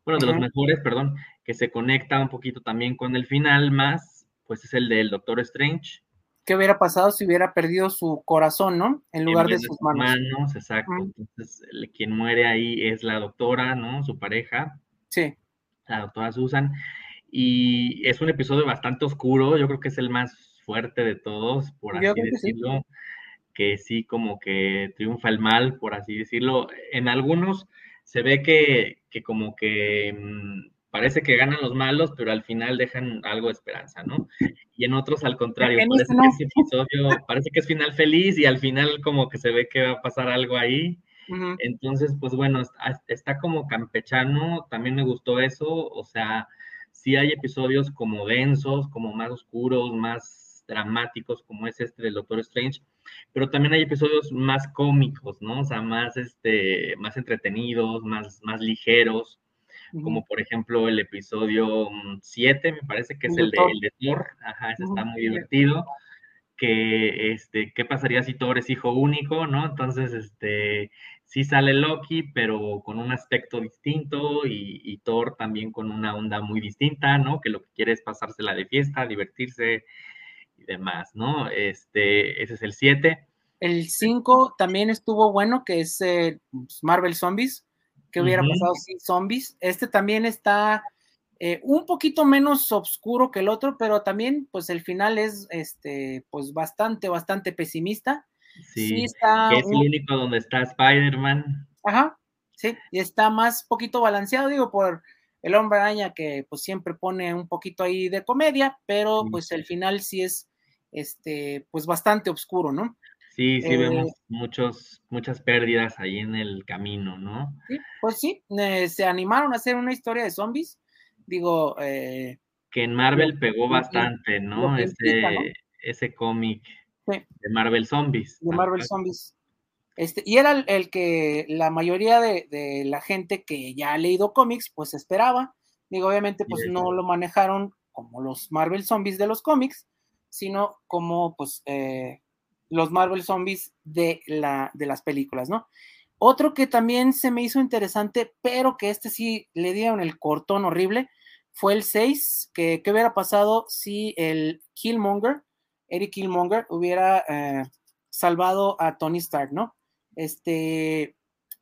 bueno, de los mejores, perdón, que se conecta un poquito también con el final más, pues es el del Doctor Strange. ¿Qué hubiera pasado si hubiera perdido su corazón, ¿no? En lugar en de sus manos. exacto. Ujú. Entonces, quien muere ahí es la doctora, ¿no? Su pareja, Sí, la doctora Susan. Y es un episodio bastante oscuro, yo creo que es el más fuerte de todos, por así creo que sí. decirlo, que sí como que triunfa el mal, por así decirlo. En algunos se ve que, que como que mm, parece que ganan los malos, pero al final dejan algo de esperanza, ¿no? Y en otros al contrario, parece que no. ese episodio, parece que es final feliz y al final como que se ve que va a pasar algo ahí. Entonces, pues bueno, está, está como campechano, también me gustó eso, o sea, sí hay episodios como densos, como más oscuros, más dramáticos, como es este del Doctor Strange, pero también hay episodios más cómicos, ¿no? O sea, más, este, más entretenidos, más, más ligeros, como por ejemplo el episodio 7, me parece que es El de el de Thor, ajá, ese está muy divertido, que, este, ¿qué pasaría si Thor es hijo único, no? Entonces, este, sí sale Loki, pero con un aspecto distinto y, y Thor también con una onda muy distinta, ¿no? Que lo que quiere es pasársela de fiesta, divertirse y demás, ¿no? Este, ese es el 7. El 5 también estuvo bueno, que es eh, Marvel Zombies. ¿Qué hubiera pasado sin zombies? Este también está eh, un poquito menos oscuro que el otro, pero también, pues el final es, este, pues bastante, bastante pesimista. Sí, Sí, está, que es un- el único donde está Spider-Man. ajá, sí, y está más poquito balanceado, digo, por el hombre araña que pues siempre pone un poquito ahí de comedia, pero Sí. pues el final sí es, este, pues bastante oscuro, ¿no? Sí, sí Eh, vemos muchos, muchas pérdidas ahí en el camino, ¿no? Sí, pues sí, eh, se animaron a hacer una historia de zombies. Digo, eh, Que en Marvel Lo- pegó bastante, ¿no? Ese, implica, ¿no? ese cómic Sí. de Marvel Zombies. de Marvel. Zombies. Este, y era el, el que la mayoría de, de la gente que ya ha leído cómics, pues esperaba. Digo, obviamente, pues Sí. no lo manejaron como los Marvel Zombies de los cómics, sino como, pues, eh, los Marvel Zombies de, la, de las películas, ¿no? Otro que también se me hizo interesante, pero que este sí le dieron el cortón horrible, fue el 6, que qué hubiera pasado si el Killmonger, Eric Killmonger, hubiera eh, salvado a Tony Stark, ¿no? Este,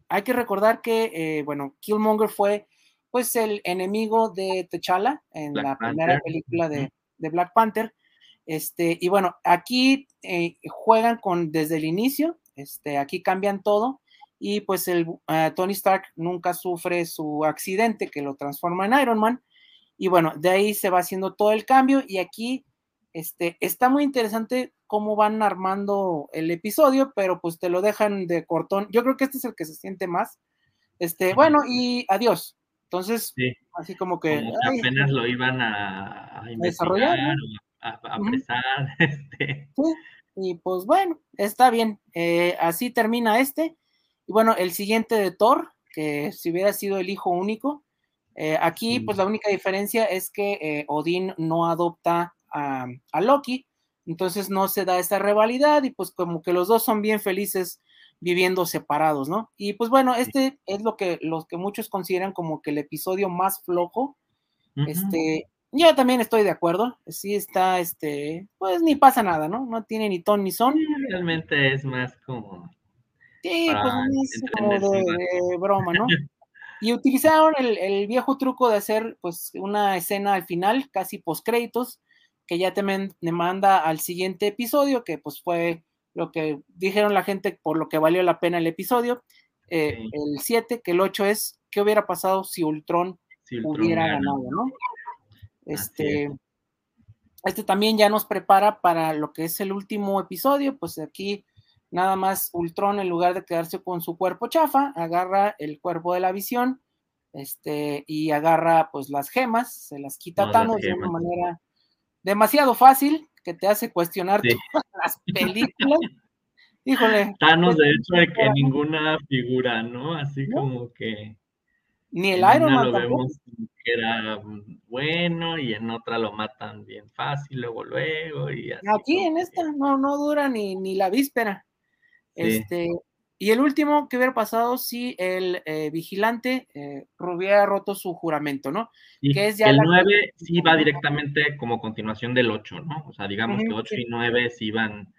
hay que recordar que, eh, bueno, Killmonger fue pues el enemigo de T'Challa en Black la Panther. primera película de, de Black Panther. Este, y bueno, aquí eh, juegan con desde el inicio, este, aquí cambian todo y pues el uh, Tony Stark nunca sufre su accidente que lo transforma en Iron Man y bueno, de ahí se va haciendo todo el cambio y aquí este, está muy interesante cómo van armando el episodio, pero pues te lo dejan de cortón. Yo creo que este es el que se siente más. Este, bueno, y adiós. Entonces, Sí, así como que como que ay, apenas lo iban a, a desarrollar. A, a este, Sí, y pues bueno, está bien. Eh, así termina este. Y bueno, el siguiente de Thor, que si hubiera sido el hijo único, eh, aquí pues la única diferencia es que eh, Odín no adopta a, a Loki, Entonces no se da esta rivalidad y pues como que los dos son bien felices viviendo separados, ¿no? Y pues bueno, este es lo que los que muchos consideran como que el episodio más flojo. Este, yo también estoy de acuerdo. Sí está, este, pues ni pasa nada, ¿no? No tiene ni ton ni son. realmente es más como. Sí, pues es como de, broma, ¿no? y utilizaron el, viejo truco de hacer, pues, una escena al final, casi post créditos, que ya te manda al siguiente episodio, que pues fue lo que dijeron la gente por lo que valió la pena el episodio. Eh, el 7, que el 8 es, ¿qué hubiera pasado si Ultron, hubiera ganado, ¿no? Este, este también ya nos prepara para lo que es el último episodio, pues aquí nada más Ultron en lugar de quedarse con su cuerpo chafa, agarra el cuerpo de la visión, este, y agarra pues las gemas, se las quita Thanos de una manera demasiado fácil, que te hace cuestionar todas las películas. Híjole. Thanos, de hecho, de que ninguna figura, ¿no? Así como que. Ni el Iron Man. Lo vemos que era bueno y en otra lo matan bien fácil, luego, luego. Y Aquí en esta no, no dura ni, ni la víspera. Este, y el último que hubiera pasado si el eh, vigilante eh, hubiera roto su juramento, ¿no? que es ya el 9 sí va directamente como continuación del 8, ¿no? O sea, digamos que 8 y 9 sí van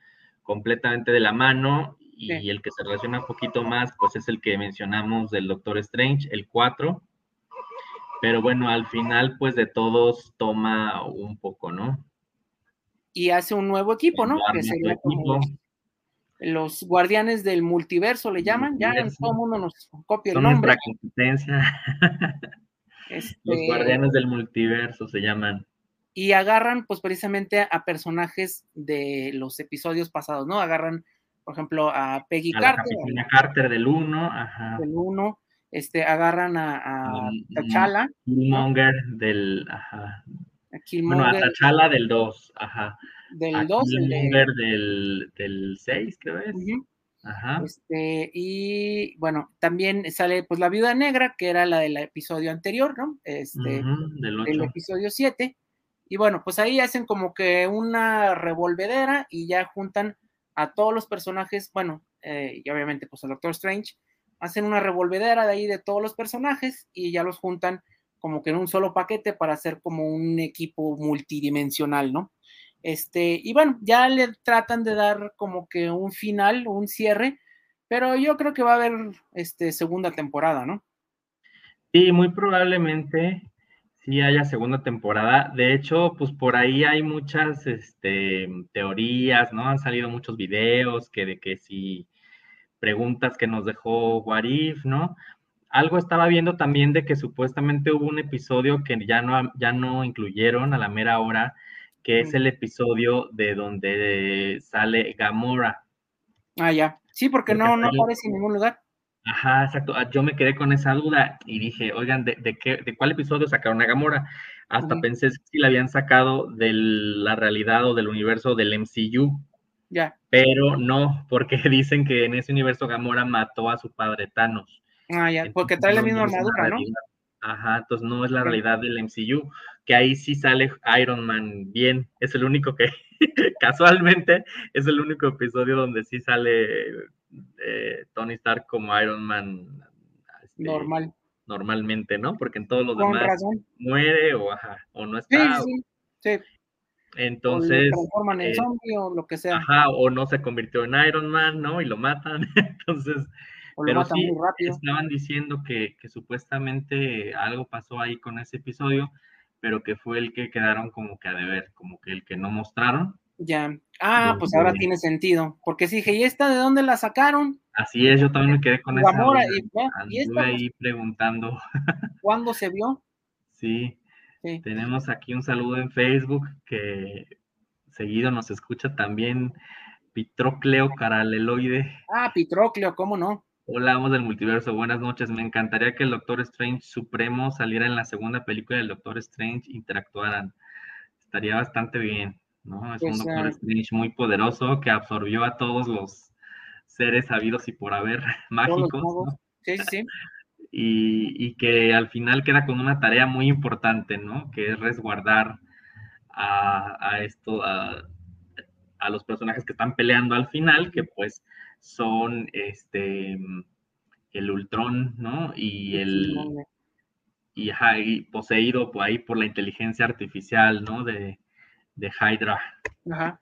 completamente de la mano y el que se relaciona un poquito más, pues es el que mencionamos del Doctor Strange, el 4. Pero bueno, al final, pues de todos toma un poco, ¿no? Y hace un nuevo equipo, ¿no? Que sería equipo los guardianes del multiverso le llaman, ya todo el mundo nos copia el nombre. competencia. Los este guardianes del multiverso se llaman. Y agarran, pues, precisamente a personajes de los episodios pasados, ¿no? Agarran, por ejemplo, a Peggy Carter. La Carter del 1, ajá. Del 1, este, agarran a, a T'Challa. Killmonger del, ajá. Bueno, a T'Challa del 2, ajá del 2. del, del 6, creo es. Ajá. Este, y bueno, también sale pues la viuda negra, que era la del episodio anterior, ¿no? Este, del, episodio 7. Y bueno, pues ahí hacen como que una revolvedera y ya juntan a todos los personajes, bueno, eh, y obviamente pues al Doctor Strange, hacen una revolvedera de ahí de todos los personajes y ya los juntan como que en un solo paquete para hacer como un equipo multidimensional, ¿no? Este, y bueno, ya le tratan de dar como que un final, un cierre, pero yo creo que va a haber este, segunda temporada, ¿no? Sí, muy probablemente sí haya segunda temporada. De hecho, pues por ahí hay muchas este, teorías, ¿no? Han salido muchos videos que de que si preguntas que nos dejó Warif, ¿no? Algo estaba viendo también de que supuestamente hubo un episodio que ya no, ya no incluyeron a la mera hora, que es el episodio de donde sale Gamora. Ah, ya. Sí, porque, no, no aparece en ningún lugar. Ajá, exacto. Ah, yo me quedé con esa duda y dije, oigan, ¿de, qué, de cuál episodio sacaron a Gamora? Hasta pensé si la habían sacado de la realidad o del universo del MCU. Ya. Pero no, porque dicen que en ese universo Gamora mató a su padre Thanos. Ah, ya, porque trae la misma armadura, ¿no? Ajá, entonces no es la realidad del MCU, que ahí sí sale Iron Man bien, es el único que, casualmente, es el único episodio donde sí sale eh, Tony Stark como Iron Man. Este, Normal. Normalmente, ¿no? Porque en todos los demás muere o, ajá, o no está. Sí, sí, Entonces. O transforman en eh, zombie o lo que sea. Ajá, o no se convirtió en Iron Man, ¿no? Y lo matan. Entonces, pero sí, estaban diciendo que, supuestamente algo pasó ahí con ese episodio, pero que fue el que quedaron como que a deber, como que el que no mostraron. Ya. Ah, pues ahora tiene sentido. Porque sí dije, ¿y esta de dónde la sacaron? Así es, yo también me quedé con esa. Duda. Y, Anduve ahí preguntando. ¿Cuándo se vio? Sí. sí. Tenemos aquí un saludo en Facebook que seguido nos escucha también Pitrocleo Caraleloide. Ah, Pitrocleo, ¿cómo no? Hola, amos del multiverso, buenas noches. Me encantaría que el Doctor Strange Supremo saliera en la segunda película del Doctor Strange, interactuaran. Estaría bastante bien, ¿no? Es un Doctor Strange muy poderoso que absorbió a todos los seres habidos y por haber mágicos. Sí, sí. Y, y, que al final queda con una tarea muy importante, ¿no? Que es resguardar a, a esto, a, a los personajes que están peleando al final, que pues son este el Ultron, ¿no? Y el y, y poseído por ahí por la inteligencia artificial, ¿no? De, de Hydra. Ajá.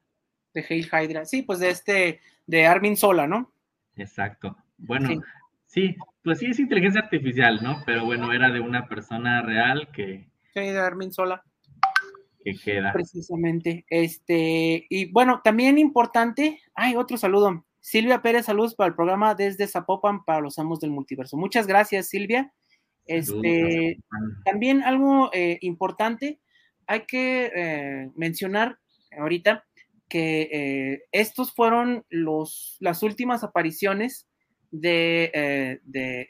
De Hail Hydra. Sí, pues de este, de Armin Sola, ¿no? Exacto. Bueno, sí. pues sí es inteligencia artificial, ¿no? Pero bueno, era de una persona real que. Sí, de Armin Sola. Que queda. Precisamente. Este, y bueno, también importante, ay, otro saludo. Silvia Pérez, saludos para el programa desde Zapopan para los amos del multiverso. Muchas gracias, Silvia. Este, también algo eh, importante, hay que eh, mencionar ahorita que eh, estos fueron los, las últimas apariciones de,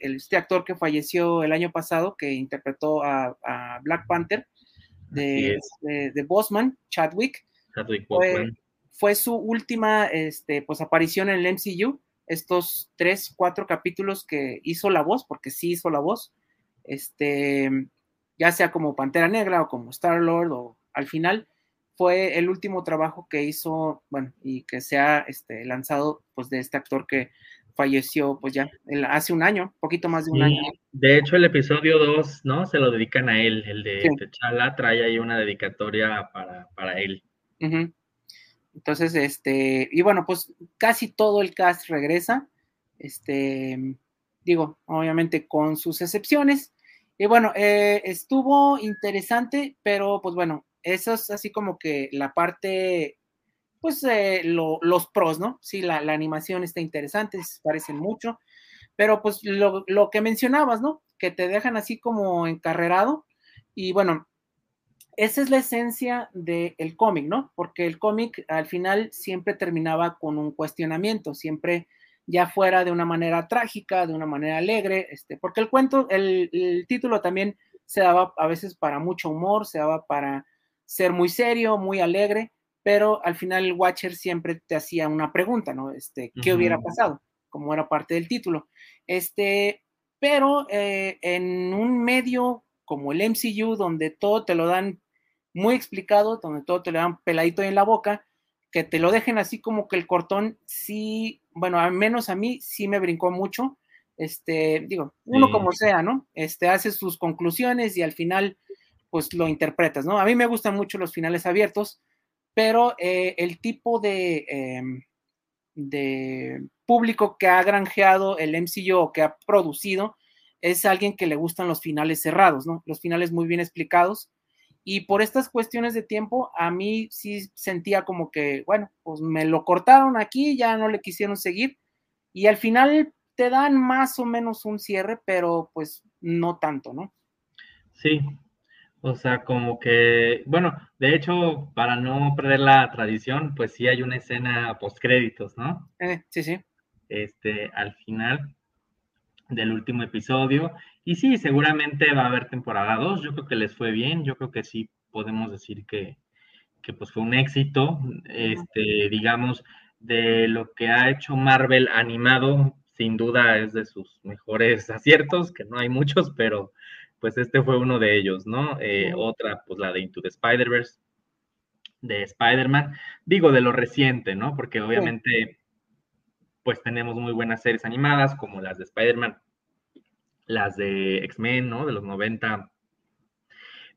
este actor que falleció el año pasado, que interpretó a, Black Panther, de, de, Bosman, Chadwick. fue, su última este, pues, aparición en el MCU, estos tres, cuatro capítulos que hizo la voz, porque sí hizo la voz este, ya sea como Pantera Negra o como Star Lord o al final fue el último trabajo que hizo, bueno, y que se ha este, lanzado pues de este actor que falleció pues ya hace un año, poquito más de un año. De hecho, el episodio 2, ¿no? Se lo dedican a él, el de T'Challa trae ahí una dedicatoria para, para él. Entonces, este, y bueno, pues casi todo el cast regresa, este, digo, obviamente con sus excepciones, y bueno, eh, estuvo interesante, pero pues bueno, eso es así como que la parte, pues eh, los pros, ¿no? Sí, la, animación está interesante, se parecen mucho, pero pues lo, que mencionabas, ¿no? Que te dejan así como encarrerado. Y bueno, esa es la esencia del cómic, ¿no? Porque el cómic al final siempre terminaba con un cuestionamiento, siempre ya fuera de una manera trágica, de una manera alegre, este, porque el cuento, el, título también se daba a veces para mucho humor, se daba para ser muy serio, muy alegre, pero al final el Watcher siempre te hacía una pregunta, ¿no? Este, ¿qué hubiera pasado? Como era parte del título. Este, pero eh, en un medio como el MCU, donde todo te lo dan muy explicado, donde todo te lo dan peladito en la boca, que te lo dejen así como que el cortón sí bueno, al menos a mí sí me brincó mucho. Este, digo, uno como sea, ¿no? Este, hace sus conclusiones y al final, pues lo interpretas, ¿no? A mí me gustan mucho los finales abiertos, pero eh, el tipo de, em, de público que ha granjeado el MCU o que ha producido es alguien que le gustan los finales cerrados, ¿no? Los finales muy bien explicados. Y por estas cuestiones de tiempo, a mí sí sentía como que, bueno, pues me lo cortaron aquí, ya no le quisieron seguir. Y al final te dan más o menos un cierre, pero pues no tanto, ¿no? Sí, o sea, como que, bueno, de hecho, para no perder la tradición, pues sí hay una escena post créditos, ¿no? Eh, sí, sí. Este, al final del último episodio. Y sí, seguramente va a haber temporada 2. Yo creo que les fue bien. Yo creo que sí podemos decir que, que pues fue un éxito. Este, digamos, de lo que ha hecho Marvel animado, sin duda es de sus mejores aciertos, que no hay muchos, pero pues este fue uno de ellos, ¿no? Eh, otra, pues la de Into the Spider-Verse, de Spider-Man. Digo, de lo reciente, ¿no? Porque obviamente pues tenemos muy buenas series animadas como las de Spider-Man, las de X-Men, ¿no? De los 90.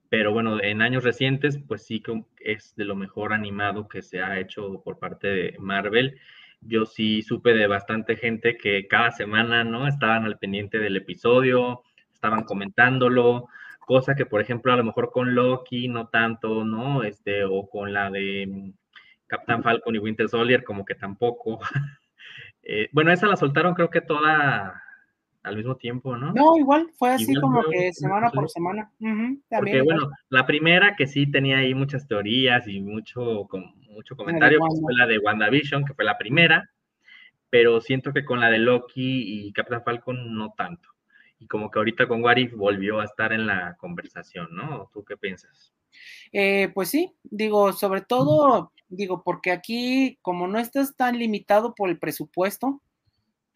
Pero bueno, en años recientes, pues sí que es de lo mejor animado que se ha hecho por parte de Marvel. Yo sí supe de bastante gente que cada semana, ¿no? Estaban al pendiente del episodio, estaban comentándolo, cosa que, por ejemplo, a lo mejor con Loki no tanto, ¿no? Este, o con la de mm, Captain Falcon y Winter Soldier, como que tampoco. Eh, bueno, esa la soltaron creo que toda al mismo tiempo, ¿no? No, igual, fue así como que semana por semana. Porque bueno, la primera que sí tenía ahí muchas teorías y mucho, mucho comentario pues, fue la de WandaVision, que fue la primera, pero siento que con la de Loki y Captain Falcon no tanto. Y como que ahorita con Warif volvió a estar en la conversación, ¿no? ¿Tú qué piensas? Eh, pues sí, digo, sobre todo digo, porque aquí, como no estás tan limitado por el presupuesto,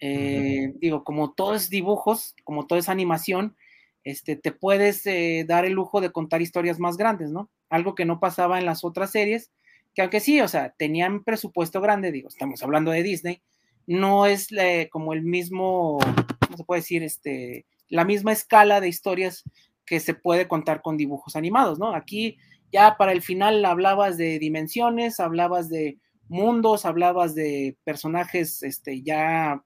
eh, digo, como todo es dibujos, como todo es animación, este, te puedes eh, dar el lujo de contar historias más grandes, ¿no? Algo que no pasaba en las otras series, que aunque sí, o sea, tenían presupuesto grande, digo, estamos hablando de Disney, no es como el mismo, ¿cómo se puede decir? Este, la misma escala de historias que se puede contar con dibujos animados, ¿no? Aquí ya para el final hablabas de dimensiones, hablabas de mundos, hablabas de personajes este, ya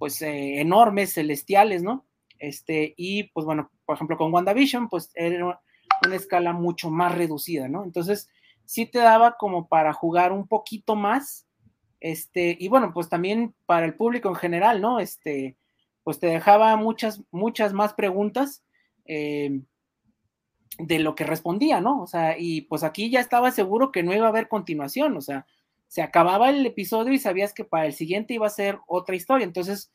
pues eh, enormes, celestiales, ¿no? Este, y pues bueno, por ejemplo con WandaVision, pues era una escala mucho más reducida, ¿no? Entonces, sí te daba como para jugar un poquito más, este, y bueno, pues también para el público en general, ¿no? Este, pues te dejaba muchas, muchas más preguntas eh, de lo que respondía, ¿no? O sea, y pues aquí ya estaba seguro que no iba a haber continuación, o sea, se acababa el episodio y sabías que para el siguiente iba a ser otra historia, entonces,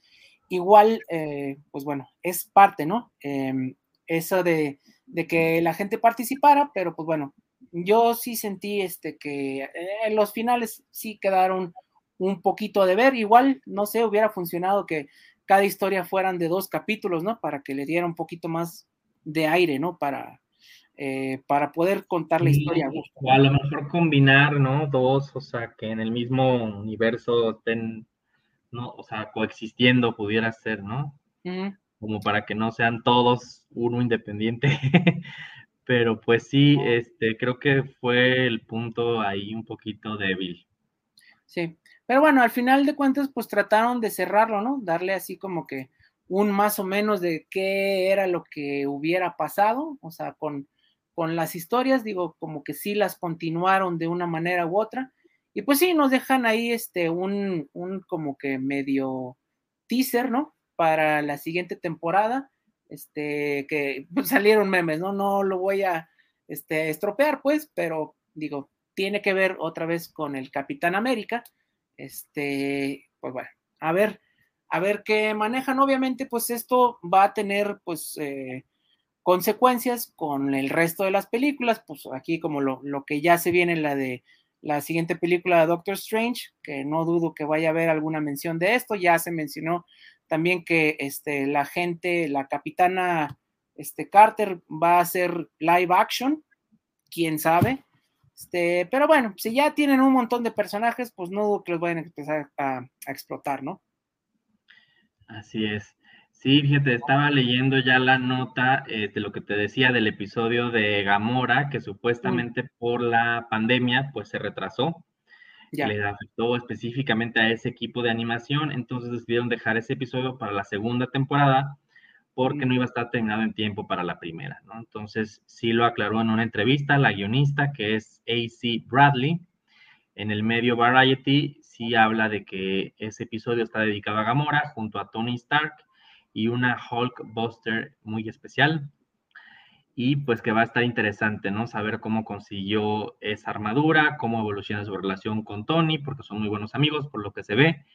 igual, eh, pues bueno, es parte, ¿no? Em, eso de, de que la gente participara, pero pues bueno, yo sí sentí este que eh, los finales sí quedaron un poquito de ver. Igual, no sé, hubiera funcionado que cada historia fueran de dos capítulos, ¿no? Para que le diera un poquito más de aire, ¿no? Para, eh, para poder contar la historia. O a lo mejor combinar, ¿no? Dos, o sea, que en el mismo universo estén, ¿no? O sea, coexistiendo pudiera ser, ¿no? Como para que no sean todos uno independiente. Pero pues sí, este, creo que fue el punto ahí un poquito débil. Sí, pero bueno, al final de cuentas, pues trataron de cerrarlo, ¿no? Darle así como que un más o menos de qué era lo que hubiera pasado, o sea, con, con las historias, digo, como que sí las continuaron de una manera u otra. Y pues sí, nos dejan ahí este, un, un como que medio teaser, ¿no? Para la siguiente temporada, este, que pues, salieron memes, ¿no? No lo voy a este, estropear, pues, pero digo, tiene que ver otra vez con el Capitán América, este, pues bueno, a ver, a ver qué manejan. Obviamente, pues esto va a tener, pues, eh, consecuencias con el resto de las películas, pues aquí como lo, lo, que ya se viene en la de la siguiente película de Doctor Strange, que no dudo que vaya a haber alguna mención de esto, ya se mencionó también que este, la gente, la capitana este, Carter va a hacer live action, quién sabe, este, pero bueno, si ya tienen un montón de personajes, pues no dudo que los vayan a empezar a, explotar, ¿no? Así es. Sí, fíjate, estaba leyendo ya la nota eh, de lo que te decía del episodio de Gamora, que supuestamente por la pandemia, pues se retrasó. Ya. Le afectó específicamente a ese equipo de animación, entonces decidieron dejar ese episodio para la segunda temporada porque no iba a estar terminado en tiempo para la primera, ¿no? Entonces, sí lo aclaró en una entrevista la guionista, que es AC Bradley, en el medio Variety, sí habla de que ese episodio está dedicado a Gamora junto a Tony Stark y una Hulk Buster muy especial. Y pues que va a estar interesante, ¿no? Saber cómo consiguió esa armadura, cómo evoluciona su relación con Tony, porque son muy buenos amigos, por lo que se ve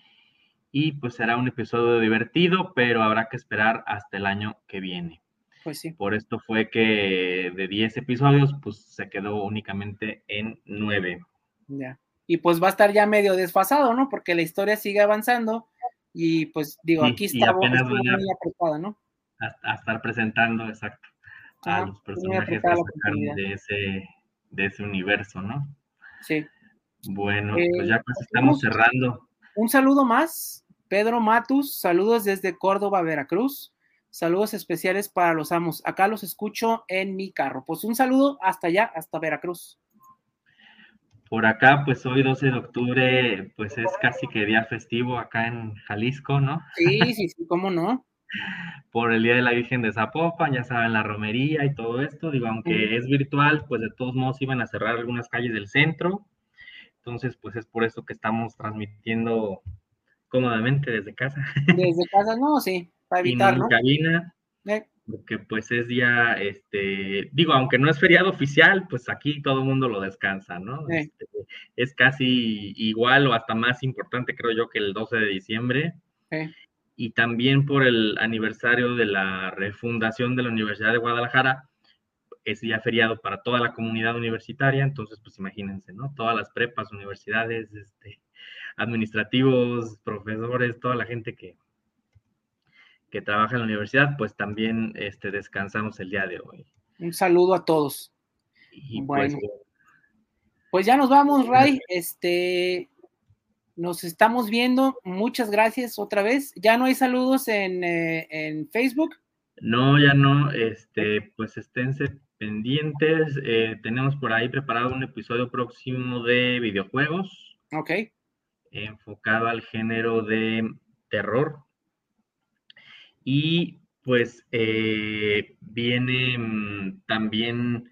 y pues será un episodio divertido, pero habrá que esperar hasta el año que viene. Pues sí. Por esto fue que de 10 episodios, pues se quedó únicamente en 9. Ya. Y pues va a estar ya medio desfasado, ¿no? Porque la historia sigue avanzando y pues digo, aquí está, muy apretada, ¿no? A, estar presentando, exacto, a los personajes de ese, de ese universo, ¿no? Sí. Bueno, pues ya casi estamos cerrando. Un saludo más, Pedro Matus, saludos desde Córdoba, Veracruz. Saludos especiales para los amos. Acá los escucho en mi carro. Pues un saludo hasta allá, hasta Veracruz. Por acá, pues hoy 12 de octubre, pues es casi que día festivo acá en Jalisco, ¿no? Sí, sí, sí, cómo no. Por el Día de la Virgen de Zapopan, ya saben, la romería y todo esto. Digo, aunque es virtual, pues de todos modos iban a cerrar algunas calles del centro entonces, pues es por eso que estamos transmitiendo cómodamente desde casa. Desde casa, no, sí, para evitar, ¿no? cabina, porque pues es día, este, digo, aunque no es feriado oficial, pues aquí todo el mundo lo descansa, ¿no? Este, es casi igual o hasta más importante, creo yo, que el 12 de diciembre. Y también por el aniversario de la refundación de la Universidad de Guadalajara, es ya feriado para toda la comunidad universitaria, entonces pues imagínense, ¿no? Todas las prepas, universidades, este, administrativos, profesores, toda la gente que, que trabaja en la universidad, pues también este, descansamos el día de hoy. Un saludo a todos. Y pues, bueno. Pues ya nos vamos, Ray. Este, nos estamos viendo. Muchas gracias otra vez. Ya no hay saludos en, eh, en Facebook. No, ya no. Este, pues esténse pendientes. Eh, tenemos por ahí preparado un episodio próximo de videojuegos. Ok. Enfocado al género de terror. Y pues eh, viene mm, también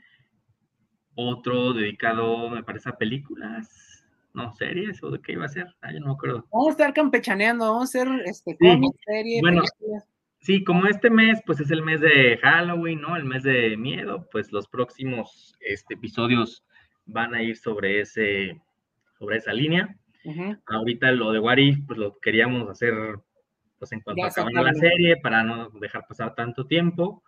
otro dedicado, me parece, a películas, no, series, o de qué iba a ser, ah, yo no me acuerdo. Vamos a estar campechaneando, vamos a hacer este Sí, serie, bueno, películas. Sí, como este mes, pues es el mes de Halloween, ¿no? El mes de miedo, pues los próximos este, episodios van a ir sobre ese, sobre esa línea. Ahorita lo de What If, pues lo queríamos hacer pues en cuanto acabara la serie para no dejar pasar tanto tiempo.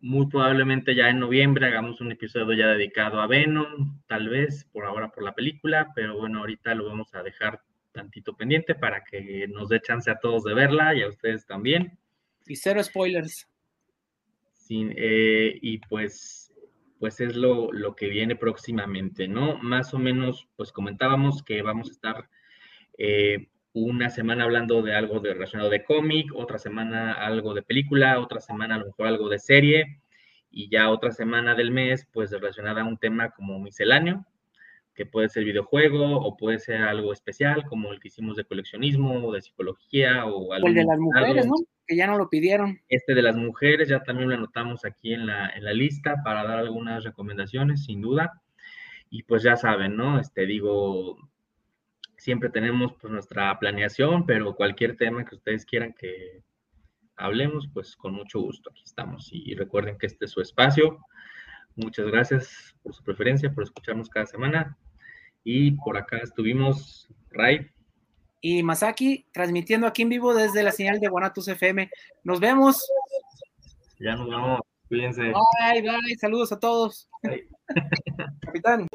Muy probablemente ya en noviembre hagamos un episodio ya dedicado a Venom, tal vez por ahora por la película, pero bueno, ahorita lo vamos a dejar tantito pendiente para que nos dé chance a todos de verla y a ustedes también. Y cero spoilers. Sin, eh, y pues, pues es lo, lo que viene próximamente, ¿no? Más o menos, pues comentábamos que vamos a estar eh, una semana hablando de algo de, relacionado de cómic, otra semana algo de película, otra semana a lo mejor algo de serie, y ya otra semana del mes, pues relacionada a un tema como misceláneo, que puede ser videojuego o puede ser algo especial, como el que hicimos de coleccionismo o de psicología o algo el de las mujeres, ¿no? Que ya no lo pidieron. Este de las mujeres ya también lo anotamos aquí en la, en la lista para dar algunas recomendaciones, sin duda. Y pues ya saben, ¿no? Este digo, siempre tenemos pues nuestra planeación, pero cualquier tema que ustedes quieran que hablemos, pues con mucho gusto, aquí estamos. Y recuerden que este es su espacio. Muchas gracias por su preferencia, por escucharnos cada semana. Y por acá estuvimos, Ray. Y Masaki transmitiendo aquí en vivo desde la señal de Guanatos FM. Nos vemos. Ya nos vamos. Cuídense. Bye, bye. Saludos a todos. Capitán.